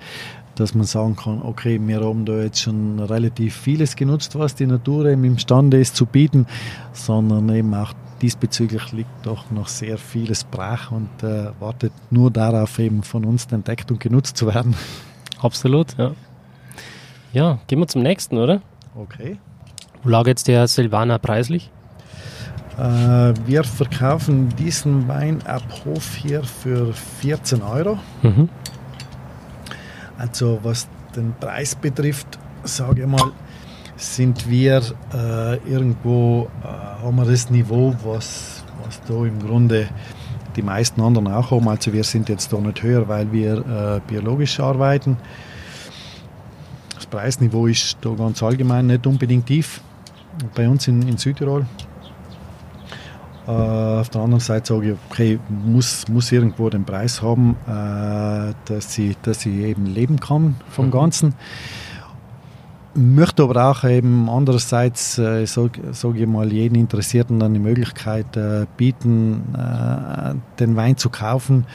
dass man sagen kann, okay, wir haben da jetzt schon relativ vieles genutzt, was die Natur eben imstande ist zu bieten, sondern eben auch diesbezüglich liegt doch noch sehr vieles brach und äh, wartet nur darauf, eben von uns entdeckt und genutzt zu werden. Absolut, ja. Ja, gehen wir zum nächsten, oder? Okay. Wo lag jetzt der Silvaner preislich? Äh, wir verkaufen diesen Wein ab Hof hier für 14 Euro. Mhm. Also was den Preis betrifft, sage ich mal, sind wir äh, irgendwo, äh, haben wir das Niveau, was, was da im Grunde die meisten anderen auch haben. Also wir sind jetzt da nicht höher, weil wir äh, biologisch arbeiten. Das Preisniveau ist da ganz allgemein nicht unbedingt tief. Bei uns in, in Südtirol äh, auf der anderen Seite sage ich, okay, muss, muss irgendwo den Preis haben, äh, dass, ich, dass ich eben leben kann vom mhm. Ganzen. Möchte aber auch eben andererseits, äh, sage sag ich mal, jeden Interessierten dann die Möglichkeit äh, bieten, äh, den Wein zu kaufen,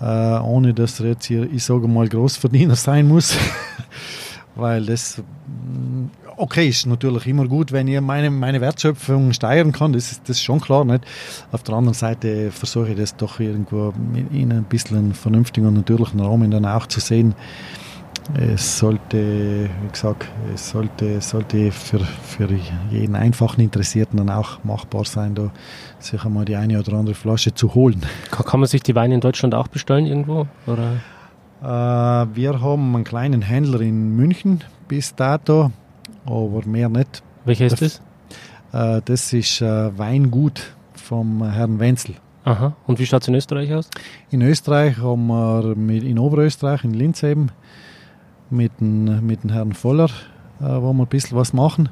äh, ohne dass er jetzt hier, ich sage mal, Großverdiener sein muss. Weil das okay, ist natürlich immer gut, wenn ich meine, meine Wertschöpfung steigern kann, das ist, das ist schon klar. Nicht? Auf der anderen Seite versuche ich das doch irgendwo in ein bisschen vernünftigen und natürlichen Rahmen dann auch zu sehen. es sollte, wie gesagt, es sollte, sollte für, für jeden einfachen Interessierten dann auch machbar sein, da sich einmal die eine oder andere Flasche zu holen. Kann man sich die Weine in Deutschland auch bestellen irgendwo? Oder? Äh, wir haben einen kleinen Händler in München bis dato, aber mehr nicht. Welcher ist das? Äh, das ist äh, Weingut vom Herrn Wenzel. Aha. Und wie schaut es in Österreich aus? In Österreich haben wir mit, in Oberösterreich, in Linz eben, mit dem, mit dem Herrn Voller, äh, wo wir ein bisschen was machen.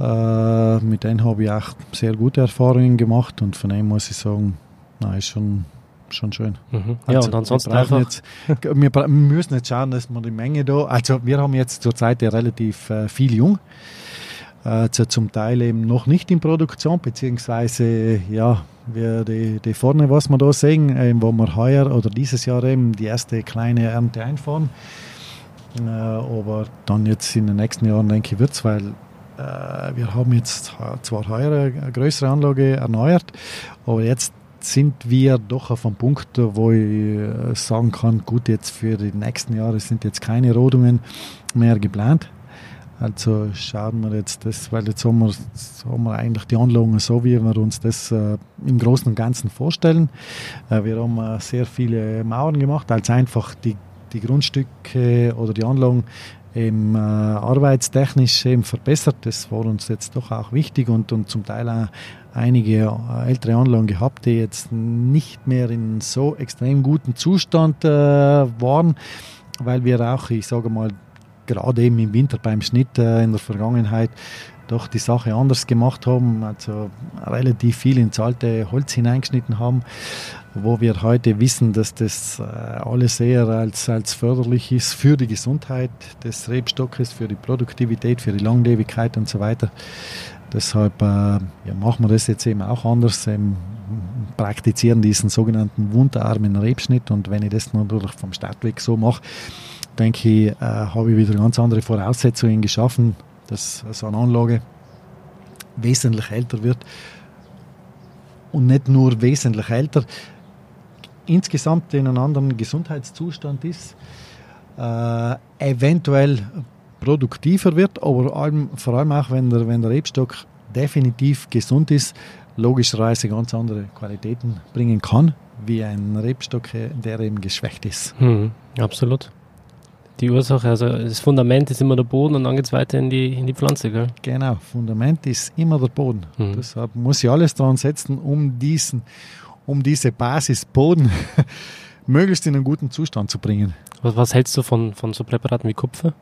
Äh, mit denen habe ich auch sehr gute Erfahrungen gemacht und von dem muss ich sagen, na, ist schon, schon schön. Mhm. Ja, also, und ansonsten wir, jetzt, wir, wir, müssen jetzt schauen, dass wir die Menge da, also wir haben jetzt zurzeit ja relativ äh, viel Jung, äh, zum Teil eben noch nicht in Produktion, beziehungsweise ja, wir die, die vorne, was wir da sehen, äh, wo wir heuer oder dieses Jahr eben die erste kleine Ernte einfahren. Äh, aber dann jetzt in den nächsten Jahren, denke ich, wird es, weil äh, wir haben jetzt zwar heuer eine größere Anlage erneuert, aber jetzt sind wir doch auf einem Punkt, wo ich äh, sagen kann, gut, jetzt für die nächsten Jahre sind jetzt keine Rodungen mehr geplant. Also schauen wir jetzt das, weil jetzt haben wir, haben wir eigentlich die Anlagen so, wie wir uns das äh, im Großen und Ganzen vorstellen. Äh, wir haben äh, sehr viele Mauern gemacht, als einfach die, die Grundstücke oder die Anlagen eben, äh, arbeitstechnisch eben verbessert. Das war uns jetzt doch auch wichtig und, und zum Teil auch einige äh, ältere Anlagen gehabt, die jetzt nicht mehr in so extrem guten Zustand äh, waren, weil wir auch, ich sage mal, gerade eben im Winter beim Schnitt äh, in der Vergangenheit doch die Sache anders gemacht haben, also relativ viel ins alte Holz hineingeschnitten haben, wo wir heute wissen, dass das äh, alles eher als, als förderlich ist für die Gesundheit des Rebstockes, für die Produktivität, für die Langlebigkeit und so weiter. Deshalb äh, ja, machen wir das jetzt eben auch anders, eben praktizieren diesen sogenannten wundarmen Rebschnitt und wenn ich das natürlich vom Startweg so mache, denke ich, äh, habe ich wieder ganz andere Voraussetzungen geschaffen, dass so eine Anlage wesentlich älter wird. Und nicht nur wesentlich älter, insgesamt in einem anderen Gesundheitszustand ist, äh, eventuell produktiver wird, aber allem, vor allem auch, wenn der, wenn der Rebstock definitiv gesund ist, logischerweise ganz andere Qualitäten bringen kann, wie ein Rebstock, der eben geschwächt ist. Mhm, absolut die Ursache. Also das Fundament ist immer der Boden und dann geht es weiter in die, in die Pflanze, gell? Genau, Fundament ist immer der Boden. Mhm. Deshalb muss ich alles dran setzen, um diesen, um diese Basis Boden möglichst in einen guten Zustand zu bringen. Was, was hältst du von, von so Präparaten wie Kupfer?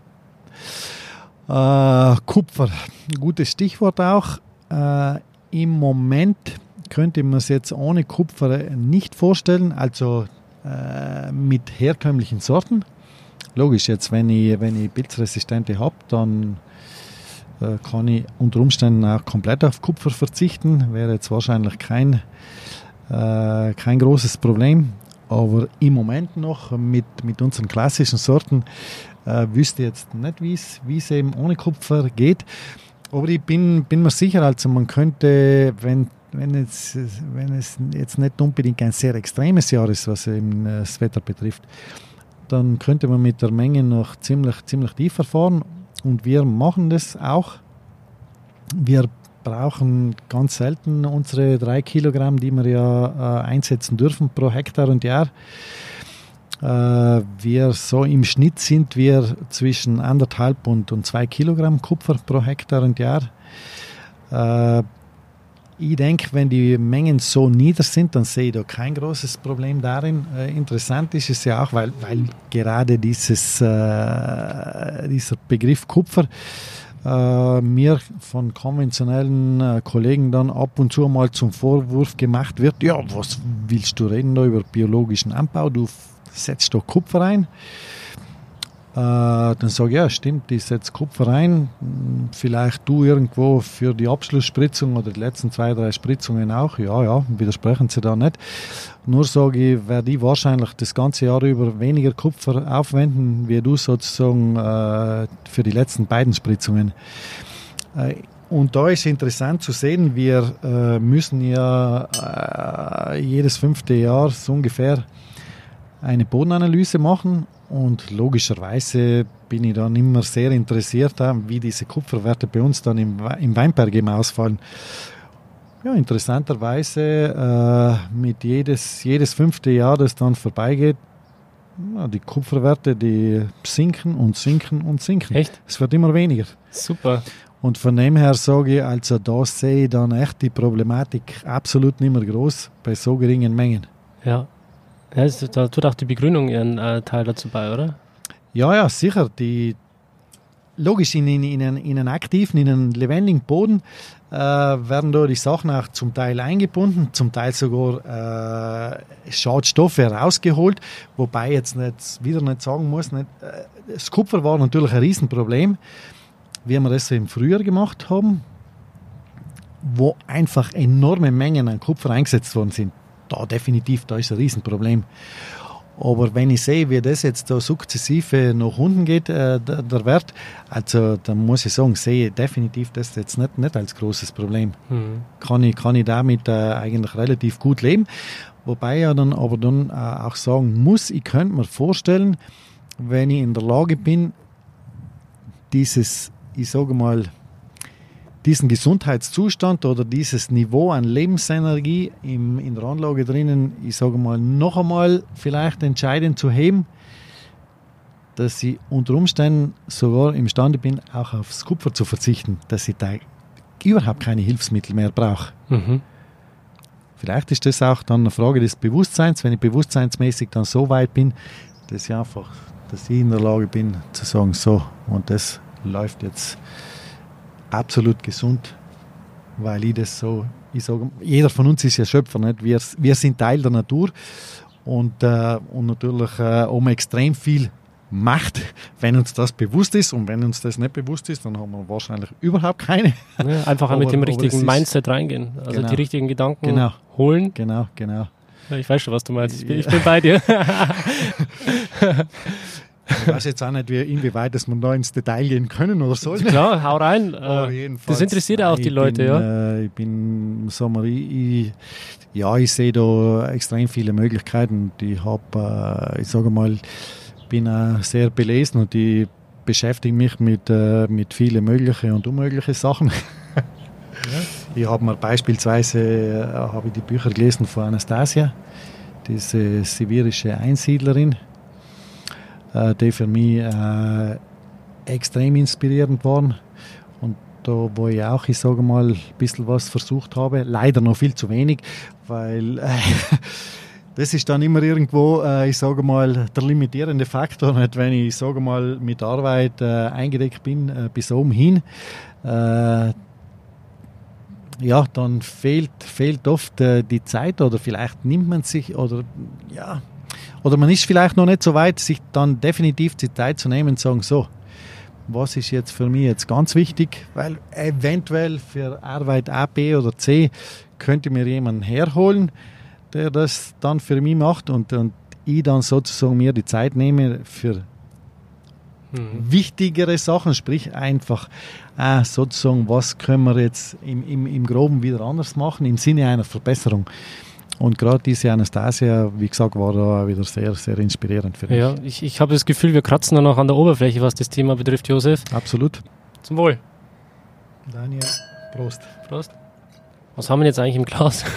Äh, Kupfer, gutes Stichwort auch. Äh, Im Moment könnte man es jetzt ohne Kupfer nicht vorstellen, also äh, mit herkömmlichen Sorten logisch, jetzt wenn ich, wenn ich Pilzresistente habe, dann äh, kann ich unter Umständen auch komplett auf Kupfer verzichten. Wäre jetzt wahrscheinlich kein, äh, kein großes Problem. Aber im Moment noch mit, mit unseren klassischen Sorten äh, wüsste jetzt nicht, wie es eben ohne Kupfer geht. Aber ich bin, bin mir sicher, also man könnte, wenn, wenn, es, wenn es jetzt nicht unbedingt ein sehr extremes Jahr ist, was eben das Wetter betrifft, dann könnte man mit der Menge noch ziemlich, ziemlich tiefer fahren. Und wir machen das auch. Wir brauchen ganz selten unsere drei Kilogramm, die wir ja äh, einsetzen dürfen pro Hektar und Jahr. Äh, wir so im Schnitt sind wir zwischen anderthalb und, und zwei Kilogramm Kupfer pro Hektar und Jahr. Äh, ich denke, wenn die Mengen so nieder sind, dann sehe ich da kein großes Problem darin. Äh, interessant ist es ja auch, weil, weil gerade dieses, äh, dieser Begriff Kupfer äh, mir von konventionellen äh, Kollegen dann ab und zu mal zum Vorwurf gemacht wird, ja, was willst du reden da über biologischen Anbau? Du setzt doch Kupfer ein. Äh, dann sage ich, ja, stimmt, ich setze Kupfer rein. Vielleicht du irgendwo für die Abschlussspritzung oder die letzten zwei, drei Spritzungen auch. Ja, ja, widersprechen sie da nicht. Nur sage ich, werde ich wahrscheinlich das ganze Jahr über weniger Kupfer aufwenden, wie du sozusagen äh, für die letzten beiden Spritzungen. Äh, und da ist interessant zu sehen, wir äh, müssen ja äh, jedes fünfte Jahr so ungefähr eine Bodenanalyse machen Und logischerweise bin ich dann immer sehr interessiert, wie diese Kupferwerte bei uns dann im, im Weinberg eben ausfallen. Ja, interessanterweise äh, mit jedes, jedes fünfte Jahr, das dann vorbeigeht, die Kupferwerte, die sinken und sinken und sinken. Echt? Es wird immer weniger. Super. Und von dem her sage ich, also da sehe ich dann echt die Problematik absolut nicht mehr groß bei so geringen Mengen. Ja. Ja da tut auch die Begrünung ihren äh, Teil dazu bei, oder? Ja, ja, sicher. Die, logisch, in, in, in, in einem aktiven, in einem lebendigen Boden äh, werden da die Sachen auch zum Teil eingebunden, zum Teil sogar äh, Schadstoffe herausgeholt, wobei jetzt nicht, wieder nicht sagen muss, nicht, äh, das Kupfer war natürlich ein Riesenproblem, wie wir das im Frühjahr gemacht haben, wo einfach enorme Mengen an Kupfer eingesetzt worden sind. Da definitiv, da ist ein Riesenproblem. Aber wenn ich sehe, wie das jetzt da sukzessive nach unten geht, äh, der, der, Wert, also dann muss ich sagen, sehe ich definitiv das jetzt nicht, nicht als großes Problem. Mhm. Kann, ich, kann ich damit äh, eigentlich relativ gut leben. Wobei ich dann aber dann äh, auch sagen muss, ich könnte mir vorstellen, wenn ich in der Lage bin, dieses, ich sage mal, diesen Gesundheitszustand oder dieses Niveau an Lebensenergie im, in der Anlage drinnen, ich sage mal, noch einmal vielleicht entscheidend zu heben, dass ich unter Umständen sogar imstande bin, auch aufs Kupfer zu verzichten, dass ich da überhaupt keine Hilfsmittel mehr brauche. Mhm. Vielleicht ist das auch dann eine Frage des Bewusstseins, wenn ich bewusstseinsmäßig dann so weit bin, dass ich einfach, dass ich in der Lage bin zu sagen, so, und das läuft jetzt absolut gesund, weil ich das so, ich sage, jeder von uns ist ja Schöpfer, nicht? Wir, wir sind Teil der Natur und, äh, und natürlich äh, um extrem viel Macht, wenn uns das bewusst ist und wenn uns das nicht bewusst ist, dann haben wir wahrscheinlich überhaupt keine. Ja, einfach aber, mit dem richtigen Mindset reingehen, also genau, die richtigen Gedanken genau, holen. Genau, genau. Ich weiß schon, was du meinst. Ich bin, ich bin bei dir. Ich weiß jetzt auch nicht, wie, inwieweit dass man da ins Detail gehen können oder soll. Klar, hau rein. Äh, das interessiert auch die Leute, bin, ja. Äh, ich bin, sagen wir, ich, ich, ja, ich sehe da extrem viele Möglichkeiten. Ich habe, äh, ich sage mal, bin auch sehr belesen und ich beschäftige mich mit, äh, mit vielen möglichen und unmöglichen Sachen. Ja. Ich habe mir beispielsweise äh, habe ich die Bücher gelesen von Anastasia, diese sibirische Einsiedlerin die für mich äh, extrem inspirierend waren. Und da, wo ich auch, ich sage mal, ein bisschen was versucht habe, leider noch viel zu wenig, weil äh, das ist dann immer irgendwo, äh, ich sage mal, der limitierende Faktor, nicht? wenn ich, sage mal, mit Arbeit äh, eingedeckt bin, äh, bis oben hin. Äh, ja, dann fehlt, fehlt oft äh, die Zeit oder vielleicht nimmt man sich oder ja, oder man ist vielleicht noch nicht so weit, sich dann definitiv die Zeit zu nehmen und zu sagen, so, was ist jetzt für mich jetzt ganz wichtig, weil eventuell für Arbeit A, B oder C könnte mir jemanden herholen, der das dann für mich macht und, und ich dann sozusagen mir die Zeit nehme für mhm. wichtigere Sachen, sprich einfach äh, sozusagen, was können wir jetzt im, im, im Groben wieder anders machen im Sinne einer Verbesserung. Und gerade diese Anastasia, wie gesagt, war da wieder sehr, sehr inspirierend für mich. Ja, ich, ich habe das Gefühl, wir kratzen da noch an der Oberfläche, was das Thema betrifft, Josef. Absolut. Zum Wohl. Daniel, Prost. Prost. Was haben wir jetzt eigentlich im Glas?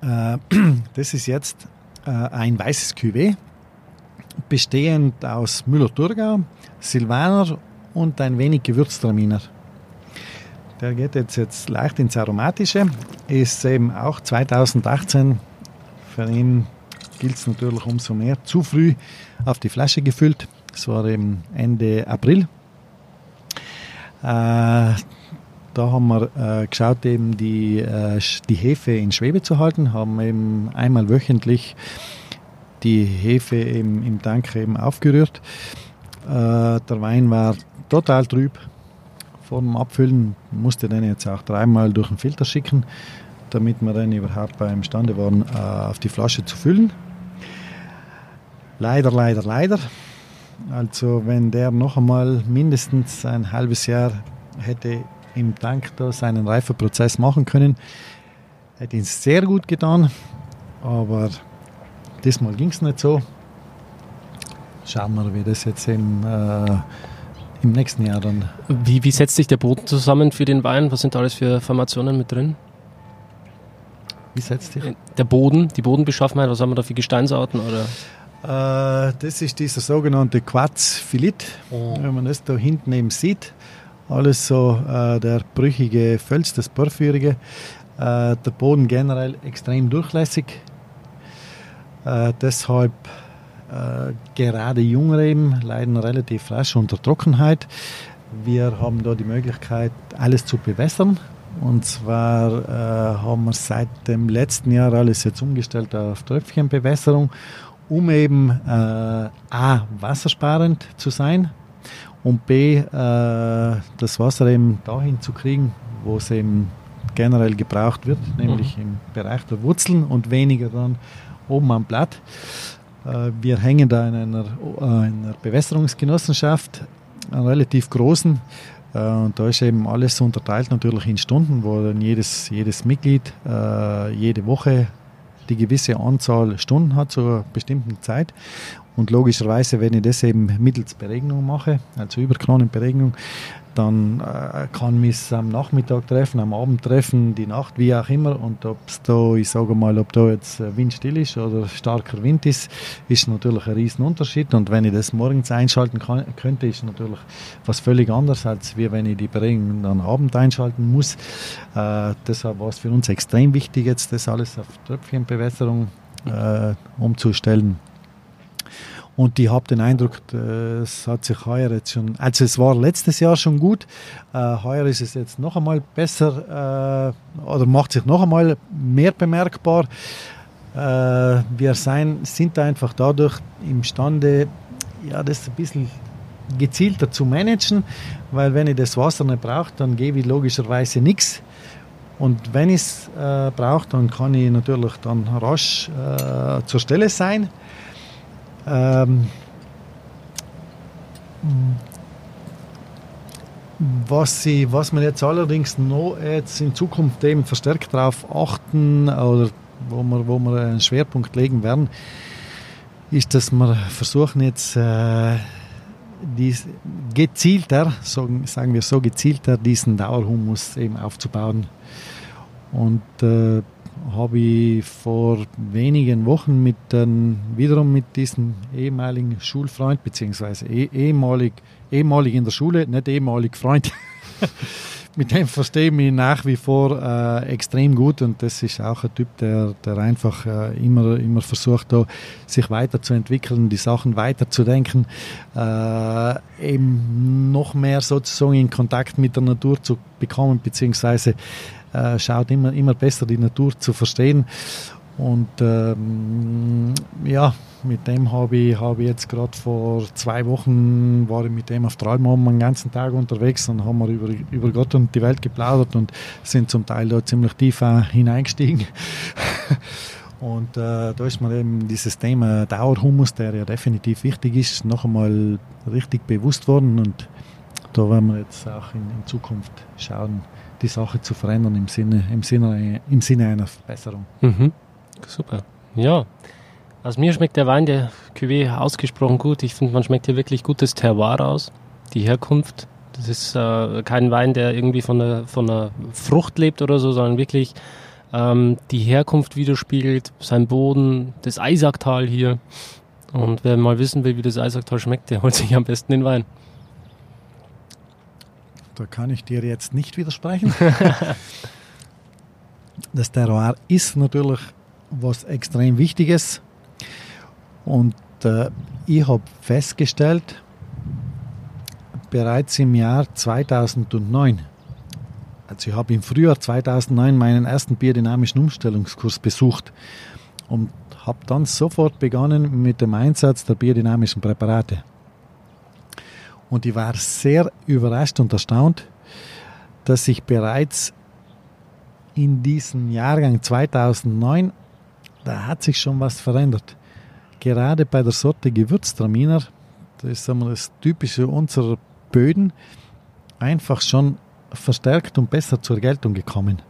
Äh, das ist jetzt äh, ein weißes Cuvée, bestehend aus Müller-Thurgau, Silvaner und ein wenig Gewürztraminer. Der geht jetzt, jetzt leicht ins Aromatische, ist eben auch 2018 für ihn gilt es natürlich umso mehr. Zu früh auf die Flasche gefüllt. Das war eben Ende April. Äh, da haben wir äh, geschaut, eben die, äh, die Hefe in Schwebe zu halten, haben eben einmal wöchentlich die Hefe eben im Tank eben aufgerührt. Äh, der Wein war total trüb, vor dem Abfüllen musste den jetzt auch dreimal durch den Filter schicken, damit wir dann überhaupt imstande waren, äh, auf die Flasche zu füllen. Leider, leider, leider. Also wenn der noch einmal mindestens ein halbes Jahr hätte im Tank da seinen Reifeprozess machen können, hätte ihn sehr gut getan. Aber diesmal ging es nicht so. schauen wir, wie das jetzt im, äh, im nächsten Jahr dann. Wie, wie setzt sich der Boden zusammen für den Wein? Was sind da alles für Formationen mit drin? Wie setzt sich? Der Boden, die Bodenbeschaffenheit, was haben wir da für Gesteinsarten? Oder? Äh, das ist dieser sogenannte Quarzphilit, oh. wenn man das da hinten eben sieht. Alles so äh, der brüchige Fels, das Porphyrige. Äh, der Boden generell extrem durchlässig. Äh, deshalb äh, gerade Jungreben leiden relativ rasch unter Trockenheit. Wir haben da die Möglichkeit, alles zu bewässern. Und zwar äh, haben wir seit dem letzten Jahr alles jetzt umgestellt auf Tröpfchenbewässerung, um eben äh, A, wassersparend zu sein und B, äh, das Wasser eben dahin zu kriegen, wo es eben generell gebraucht wird, nämlich mhm. im Bereich der Wurzeln und weniger dann oben am Blatt. Äh, wir hängen da in einer, äh, einer Bewässerungsgenossenschaft, einer relativ großen. Äh, und da ist eben alles unterteilt natürlich in Stunden, wo dann jedes, jedes Mitglied jede Woche die gewisse Anzahl Stunden hat zu einer bestimmten Zeit. Und logischerweise, wenn ich das eben mittels Beregnung mache, also Überkronenberegnung, dann äh, kann mich am Nachmittag treffen, am Abend treffen, die Nacht, wie auch immer. Und ob es da, ich sage mal, ob da jetzt äh, windstill ist oder starker Wind ist, ist natürlich ein Riesenunterschied. Und wenn ich das morgens einschalten kann, könnte, ist natürlich was völlig anderes, als wie wenn ich die Beregnung dann Abend einschalten muss. Äh, deshalb war es für uns extrem wichtig, jetzt das alles auf Tröpfchenbewässerung äh, umzustellen. Und ich habe den Eindruck, es hat sich heuer jetzt schon, also es war letztes Jahr schon gut, äh, heuer ist es jetzt noch einmal besser äh, oder macht sich noch einmal mehr bemerkbar. Äh, wir sein, sind einfach dadurch imstande, ja, das ein bisschen gezielter zu managen, weil wenn ich das Wasser nicht brauche, dann gebe ich logischerweise nichts. Und wenn ich es äh, brauche, dann kann ich natürlich dann rasch äh, zur Stelle sein. Ähm, was, sie, was man jetzt allerdings noch jetzt in Zukunft eben verstärkt darauf achten oder wo wir, wo wir einen Schwerpunkt legen werden, ist, dass wir versuchen jetzt äh, dies, gezielter, sagen, sagen wir so gezielter, diesen Dauerhumus eben aufzubauen. Und äh, habe ich vor wenigen Wochen mit ähm, wiederum mit diesem ehemaligen Schulfreund, beziehungsweise eh, ehemalig, ehemalig in der Schule, nicht ehemalig Freund, mit dem verstehe ich mich nach wie vor äh, extrem gut und das ist auch ein Typ, der, der einfach äh, immer, immer versucht, da, sich weiterzuentwickeln, die Sachen weiterzudenken, äh, eben noch mehr sozusagen in Kontakt mit der Natur zu bekommen, beziehungsweise äh, schaut immer, immer besser die Natur zu verstehen. Und ähm, ja, mit dem habe ich, hab ich jetzt gerade vor zwei Wochen war ich mit dem auf Treibmann einen ganzen Tag unterwegs und haben wir über, über Gott und die Welt geplaudert und sind zum Teil da ziemlich tief hineingestiegen. und äh, da ist mir eben dieses Thema Dauerhumus, der ja definitiv wichtig ist, noch einmal richtig bewusst worden und da werden wir jetzt auch in, in Zukunft schauen, die Sache zu verändern im Sinne, im Sinne, im Sinne einer Verbesserung. Mhm. Super. Ja. Also mir schmeckt der Wein, der Cuvée, ausgesprochen gut. Ich finde, man schmeckt hier wirklich gutes Terroir aus, die Herkunft. Das ist äh, kein Wein, der irgendwie von der, von der Frucht lebt oder so, sondern wirklich ähm, die Herkunft widerspiegelt, sein Boden, das Eisacktal hier. Und wer mal wissen will, wie das Eisacktal schmeckt, der holt sich am besten den Wein. Da kann ich dir jetzt nicht widersprechen. das Terroir ist natürlich was extrem Wichtiges. Und äh, ich habe festgestellt, bereits im Jahr 2009, also ich habe im Frühjahr 2009 meinen ersten biodynamischen Umstellungskurs besucht und habe dann sofort begonnen mit dem Einsatz der biodynamischen Präparate. Und ich war sehr überrascht und erstaunt, dass ich bereits in diesem Jahrgang 2009, da hat sich schon was verändert. Gerade bei der Sorte Gewürztraminer, das ist das Typische unserer Böden, einfach schon verstärkt und besser zur Geltung gekommen.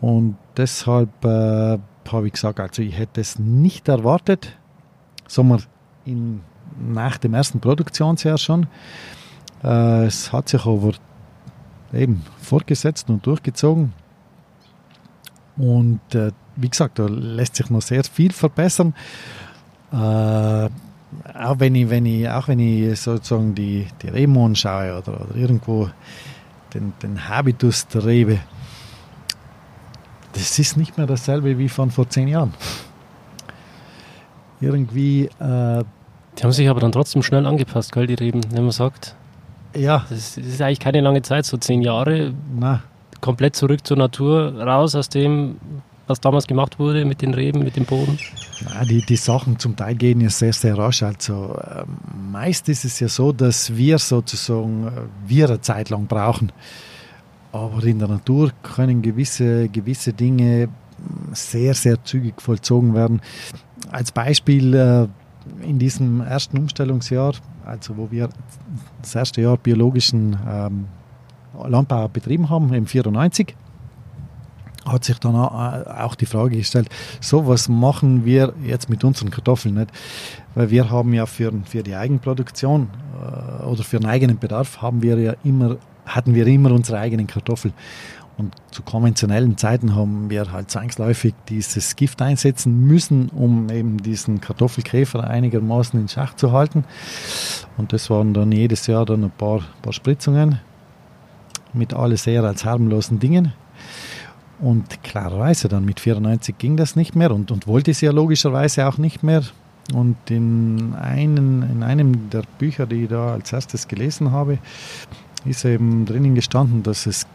Und deshalb äh, habe ich gesagt, also ich hätte es nicht erwartet. Wir, in, nach dem ersten Produktionsjahr schon. Äh, es hat sich aber eben fortgesetzt und durchgezogen. Und äh, wie gesagt, da lässt sich noch sehr viel verbessern. Äh, auch wenn ich, wenn ich, auch wenn ich sozusagen die, die Reben anschaue oder, oder irgendwo den, den Habitus der Rebe, das ist nicht mehr dasselbe wie von vor zehn Jahren. Irgendwie. Äh, die haben sich aber dann trotzdem schnell angepasst, gell, die Reben, wenn man sagt. Ja. Das ist eigentlich keine lange Zeit, so zehn Jahre. Na. Komplett zurück zur Natur, raus aus dem, was damals gemacht wurde mit den Reben, mit dem Boden? Ja, die, die Sachen zum Teil gehen ja sehr, sehr rasch. Also äh, meist ist es ja so, dass wir sozusagen, äh, wir eine Zeit lang brauchen. Aber in der Natur können gewisse, gewisse Dinge sehr, sehr zügig vollzogen werden. Als Beispiel äh, in diesem ersten Umstellungsjahr, also wo wir das erste Jahr biologischen ähm, Landbau betrieben haben, im 94, hat sich dann auch die Frage gestellt, so was machen wir jetzt mit unseren Kartoffeln nicht? Weil wir haben ja für, für die Eigenproduktion äh, oder für den eigenen Bedarf haben wir ja immer, hatten wir immer unsere eigenen Kartoffeln. Und zu konventionellen Zeiten haben wir halt zwangsläufig dieses Gift einsetzen müssen, um eben diesen Kartoffelkäfer einigermaßen in Schach zu halten. Und das waren dann jedes Jahr dann ein paar, paar Spritzungen mit alles sehr als harmlosen Dingen. Und klarerweise, dann mit 94 ging das nicht mehr und, und wollte es ja logischerweise auch nicht mehr. Und in, einen, in einem der Bücher, die ich da als erstes gelesen habe, ist eben drinnen gestanden, dass es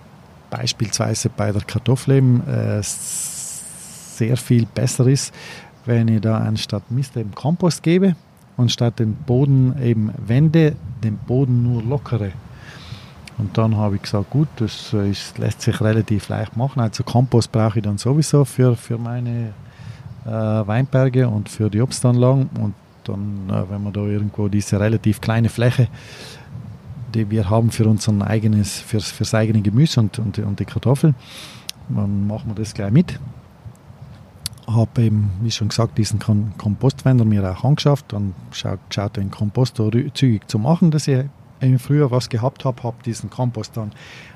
beispielsweise bei der Kartoffel eben äh, sehr viel besser ist, wenn ich da anstatt Mist eben Kompost gebe und statt den Boden eben wende, den Boden nur lockere. Und dann habe ich gesagt, gut, das ist, lässt sich relativ leicht machen. Also Kompost brauche ich dann sowieso für, für meine äh, Weinberge und für die Obstanlagen. Und dann, äh, wenn man da irgendwo diese relativ kleine Fläche, die wir haben für unser eigenes, fürs, fürs eigene Gemüse und, und, und die Kartoffeln, dann machen wir das gleich mit. Habe eben, wie schon gesagt, diesen Kompostwender mir auch angeschafft und schaut, schaut den Kompost zügig zu machen, dass ich im Frühjahr was gehabt habe, habe diesen Kompost dann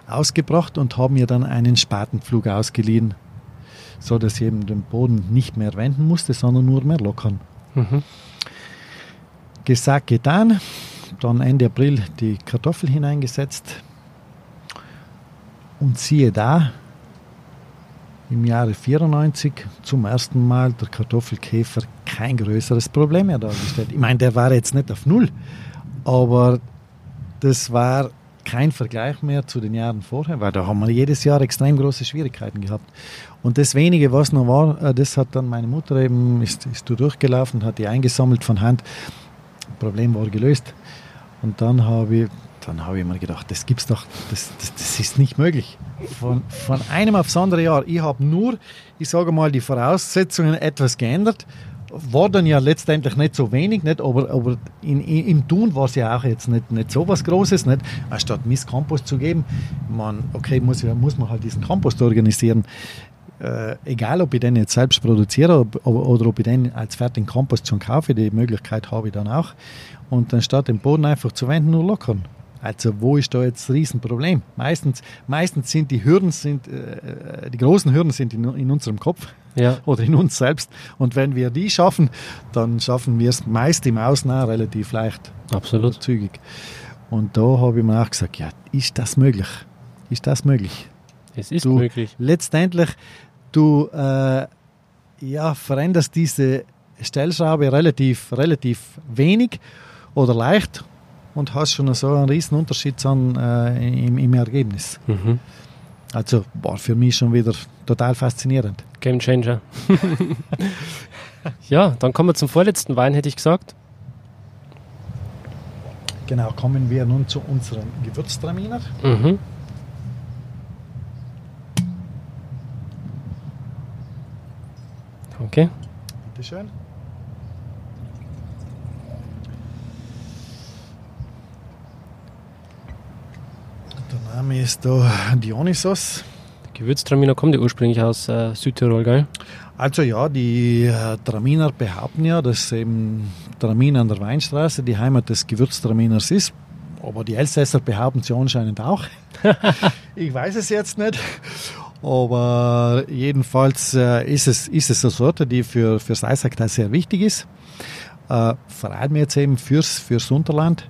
ausgebracht und habe mir dann einen Spatenpflug ausgeliehen, so dass ich eben den Boden nicht mehr wenden musste, sondern nur mehr lockern. Mhm. Gesagt, getan. Dann Ende April die Kartoffel hineingesetzt. Und siehe da, im Jahre 94 zum ersten Mal der Kartoffelkäfer kein größeres Problem mehr dargestellt. Ich meine, der war jetzt nicht auf Null, aber das war kein Vergleich mehr zu den Jahren vorher, weil da haben wir jedes Jahr extrem große Schwierigkeiten gehabt. Und das wenige, was noch war, äh, das hat dann meine Mutter eben, ist, ist durchgelaufen, hat die eingesammelt von Hand. Das Problem war gelöst. Und dann habe ich, dann habe ich mir gedacht, das gibt's doch, das, das, das ist nicht möglich. Von, von einem aufs andere Jahr. Ich habe nur, ich sage mal, die Voraussetzungen etwas geändert war dann ja letztendlich nicht so wenig, nicht? aber, aber in, in, im Tun war es ja auch jetzt nicht, nicht so was Großes. Nicht? Anstatt Mistkompost zu geben, man, okay, muss, muss man halt diesen Kompost organisieren. Äh, egal, ob ich den jetzt selbst produziere oder, oder ob ich den als fertigen Kompost schon kaufe, die Möglichkeit habe ich dann auch. Und anstatt den Boden einfach zu wenden, nur lockern. Also wo ist da jetzt das Riesenproblem? Meistens, meistens sind die Hürden, sind, äh, die großen Hürden sind in, in unserem Kopf ja. oder in uns selbst. Und wenn wir die schaffen, dann schaffen wir es meist im Außen auch relativ leicht. Absolut. Zügig. Und da habe ich mir auch gesagt, ja, ist das möglich? Ist das möglich? Es ist du, möglich. Letztendlich, du äh, ja, veränderst diese Stellschraube relativ, relativ wenig oder leicht und hast schon so einen riesen Unterschied dann, äh, im, im, Ergebnis. Mhm. Also war für mich schon wieder total faszinierend. Game Changer. ja, dann kommen wir zum vorletzten Wein, hätte ich gesagt. Genau, kommen wir nun zu unserem Gewürztraminer. Mhm. Okay. Bitte schön. Der Name ist da Dionysos. Gewürztraminer kommt ja ursprünglich aus äh, Südtirol, gell? Also ja, die äh, Traminer behaupten ja, dass eben Tramin an der Weinstraße die Heimat des Gewürztraminers ist. Aber die Elsässer behaupten sie anscheinend auch. ich weiß es jetzt nicht. Aber jedenfalls äh, ist, es, ist es eine Sorte, die für, fürs Eisacktal sehr wichtig ist. Äh, vor allem jetzt eben fürs, fürs Unterland.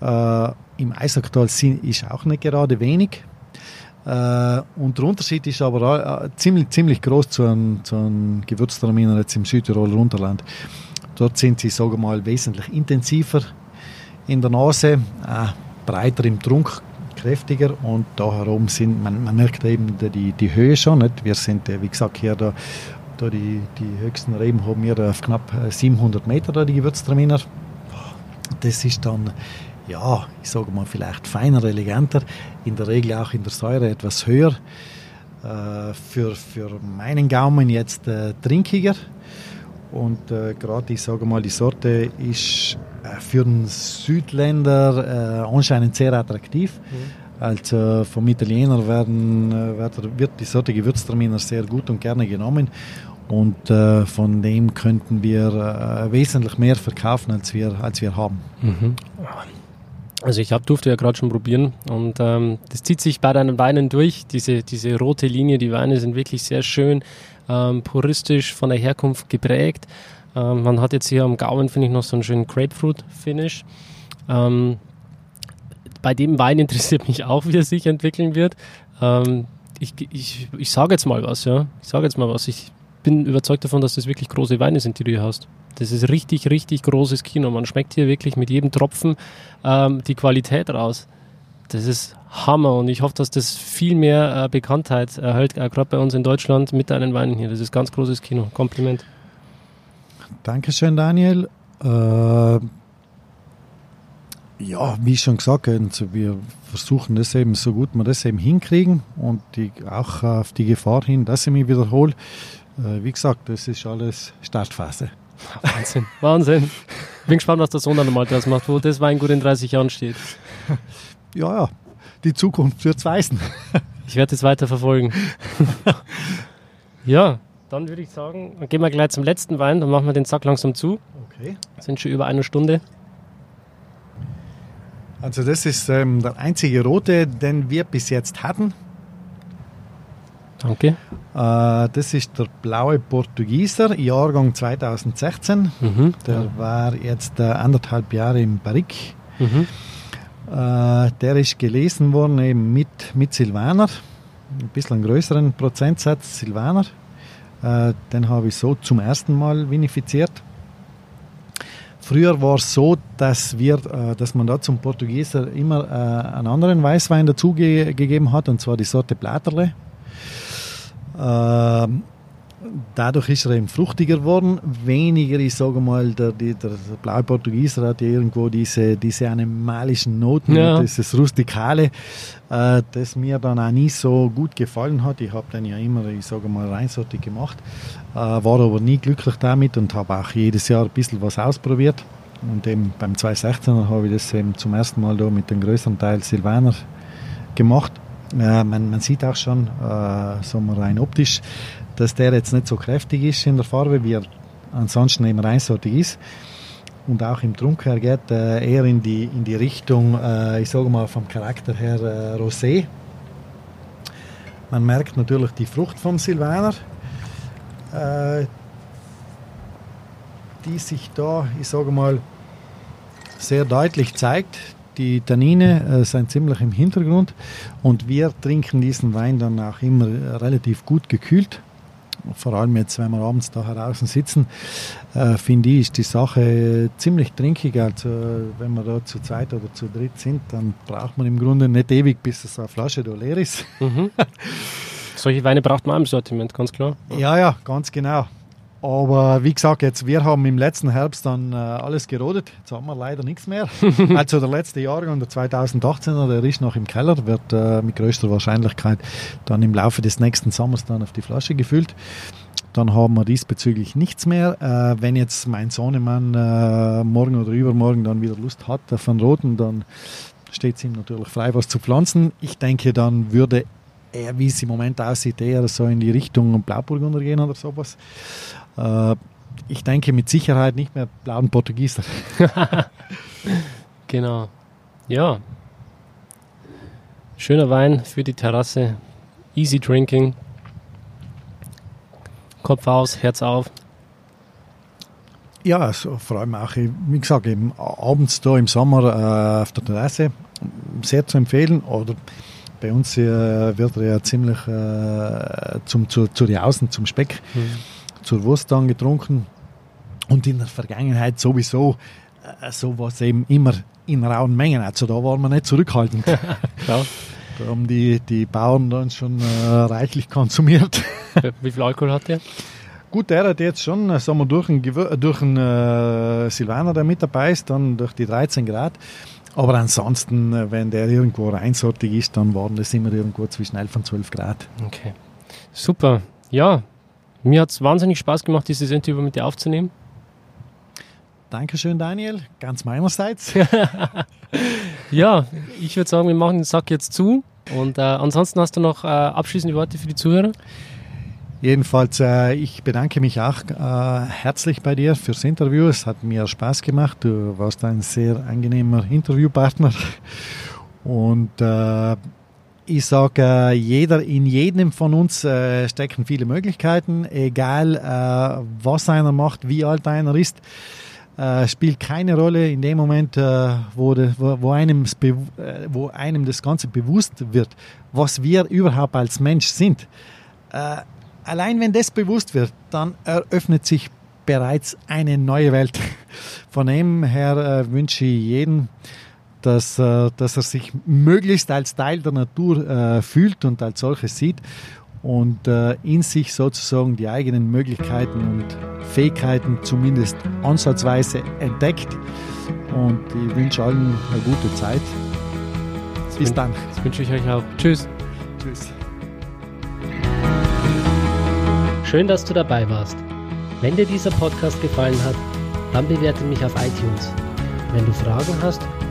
Äh, Im Eisacktal ist auch nicht gerade wenig. Äh, und der Unterschied ist aber ziemlich, ziemlich groß zu einem, zu einem Gewürztraminer jetzt im Südtiroler Unterland. Dort sind sie, sagen wir mal, wesentlich intensiver in der Nase, breiter im Trunk, kräftiger und da herum sind, man, man merkt eben die, die Höhe schon. Nicht? Wir sind, wie gesagt, hier da, da die, die höchsten Reben haben wir auf knapp 700 Meter, da die Gewürztraminer. Das ist dann ja, ich sage mal vielleicht feiner, eleganter, in der Regel auch in der Säure etwas höher. Äh, für, für meinen Gaumen jetzt äh, trinkiger. Und äh, gerade, ich sage mal, die Sorte ist äh, für einen Südländer äh, anscheinend sehr attraktiv. Mhm. Also vom Italiener werden, äh, wird die Sorte Gewürztraminer sehr gut und gerne genommen. Und äh, von dem könnten wir äh, wesentlich mehr verkaufen, als wir, als wir haben. Mhm. Also ich hab, durfte ja gerade schon probieren und ähm, das zieht sich bei deinen Weinen durch, diese, diese rote Linie. Die Weine sind wirklich sehr schön, ähm, puristisch von der Herkunft geprägt. Ähm, man hat jetzt hier am Gaumen, finde ich, noch so einen schönen Grapefruit-Finish. Ähm, bei dem Wein interessiert mich auch, wie er sich entwickeln wird. Ähm, ich, ich, ich sage jetzt mal was, ja. Ich sage jetzt mal was. Ich bin überzeugt davon, dass das wirklich große Weine sind, die du hier hast. Das ist richtig, richtig großes Kino. Man schmeckt hier wirklich mit jedem Tropfen ähm, die Qualität raus. Das ist Hammer und ich hoffe, dass das viel mehr äh, Bekanntheit erhält, äh, gerade bei uns in Deutschland mit deinen Weinen hier. Das ist ganz großes Kino. Kompliment. Dankeschön, Daniel. Äh, ja, wie schon gesagt, also wir versuchen das eben so gut wir das eben hinkriegen und die, auch auf die Gefahr hin, dass ich mich wiederhole. Äh, wie gesagt, das ist alles Startphase. Wahnsinn, Wahnsinn. Bin gespannt, was der Sohn dann mal draus macht, wo das Weingut in 30 Jahren steht. Ja, ja, die Zukunft wird es weisen. Ich werde es weiter verfolgen. ja, dann würde ich sagen, gehen wir gleich zum letzten Wein, dann machen wir den Sack langsam zu. Okay. Sind schon über eine Stunde. Also das ist ähm, der einzige rote, den wir bis jetzt hatten. Danke. Äh, das ist der blaue Portugieser, Jahrgang 2016. Mhm. Der war jetzt äh, anderthalb Jahre im Barrique. Mhm. Äh, der ist gelesen worden eben mit, mit Silvaner, ein bisschen größeren Prozentsatz Silvaner. Äh, den habe ich so zum ersten Mal vinifiziert. Früher war es so, dass, wir, äh, dass man da zum Portugieser immer einen anderen Weißwein dazugegeben hat, und zwar die Sorte Platerle. Dadurch ist er eben fruchtiger geworden. Weniger, ich sage mal, der, der, der blaue Portugieser hat irgendwo diese, diese animalischen Noten, ja. dieses Rustikale, äh, das mir dann auch nie so gut gefallen hat. Ich habe dann ja immer, ich sage mal, reinsortig gemacht, äh, war aber nie glücklich damit und habe auch jedes Jahr ein bisschen was ausprobiert. Und eben beim 2016er habe ich das eben zum ersten Mal da mit dem größeren Teil Silvaner gemacht. Ja, man, man, sieht auch schon, äh, so rein optisch, dass der jetzt nicht so kräftig ist in der Farbe, wie er ansonsten immer einsortig ist. Und auch im Trunk her geht äh, eher in die, in die Richtung, äh, ich sage mal vom Charakter her äh, Rosé. Man merkt natürlich die Frucht vom Silvaner, äh, die sich da, ich sage mal, sehr deutlich zeigt. Die Tannine äh, sind ziemlich im Hintergrund und wir trinken diesen Wein dann auch immer relativ gut gekühlt. Vor allem jetzt, wenn wir abends da draußen sitzen, äh, finde ich, ist die Sache ziemlich trinkig. Also, wenn wir da zu zweit oder zu dritt sind, dann braucht man im Grunde nicht ewig, bis so eine Flasche da leer ist. Mhm. Solche Weine braucht man im Sortiment, ganz klar. Ja, ja, ganz genau. Aber wie gesagt, jetzt, wir haben im letzten Herbst dann äh, alles gerodet. Jetzt haben wir leider nichts mehr. also der letzte Jahrgang, der 2018er, der ist noch im Keller, wird äh, mit größter Wahrscheinlichkeit dann im Laufe des nächsten Sommers dann auf die Flasche gefüllt. Dann haben wir diesbezüglich nichts mehr. Äh, wenn jetzt mein Sohnemann äh, morgen oder übermorgen dann wieder Lust hat einen roten, dann steht es ihm natürlich frei, was zu pflanzen. Ich denke, dann würde eher, wie es im Moment aussieht, eher so in die Richtung Blauburgunder gehen oder sowas. Äh, ich denke mit Sicherheit nicht mehr blauen Portugieser. genau. Ja. Schöner Wein für die Terrasse. Easy Drinking. Kopf aus, Herz auf. Ja, so, vor allem auch, wie gesagt, eben abends da im Sommer äh, auf der Terrasse sehr zu empfehlen. Oder bei uns äh, wird er ja ziemlich äh, zum, zu, zu die Außen, zum Speck, mhm. Zur Wurst dann getrunken. Und in der Vergangenheit sowieso äh, sowas eben immer in rauen Mengen. Also da waren wir nicht zurückhaltend. Klar. Da haben die, die Bauern dann schon äh, reichlich konsumiert. Wie viel Alkohol hat der? Gut, der hat jetzt schon, äh, sagen wir, durch einen, durch einen äh, Silvaner, der mit dabei ist, dann durch die 13 Grad. Aber ansonsten, äh, wenn der irgendwo reinsortig ist, dann waren das immer irgendwo zwischen 11 und 12 Grad. Okay. Super. Ja, mir hat es wahnsinnig Spaß gemacht, dieses Interview mit dir aufzunehmen. Dankeschön, Daniel. Ganz meinerseits. ja, ich würde sagen, wir machen den Sack jetzt zu. Und äh, ansonsten hast du noch äh, abschließende Worte für die Zuhörer? Jedenfalls, äh, ich bedanke mich auch äh, herzlich bei dir fürs Interview. Es hat mir Spaß gemacht. Du warst ein sehr angenehmer Interviewpartner. Und äh, ich sage, äh, jeder, in jedem von uns äh, stecken viele Möglichkeiten, egal äh, was einer macht, wie alt einer ist. spielt keine Rolle in dem Moment, wo, de, wo, wo, einem, wo einem das Ganze bewusst wird, was wir überhaupt als Mensch sind allein wenn das bewusst wird, dann eröffnet sich bereits eine neue Welt. Von dem her äh, wünsche ich jedem, dass, äh, dass er sich möglichst als Teil der Natur äh, fühlt und als solches sieht und äh, in sich sozusagen die eigenen Möglichkeiten und Fähigkeiten zumindest ansatzweise entdeckt. Und ich wünsche allen eine gute Zeit. Bis dann. Das wünsche ich euch auch. Tschüss. Tschüss. Schön, dass du dabei warst. Wenn dir dieser Podcast gefallen hat, dann bewerte mich auf iTunes. Wenn du Fragen hast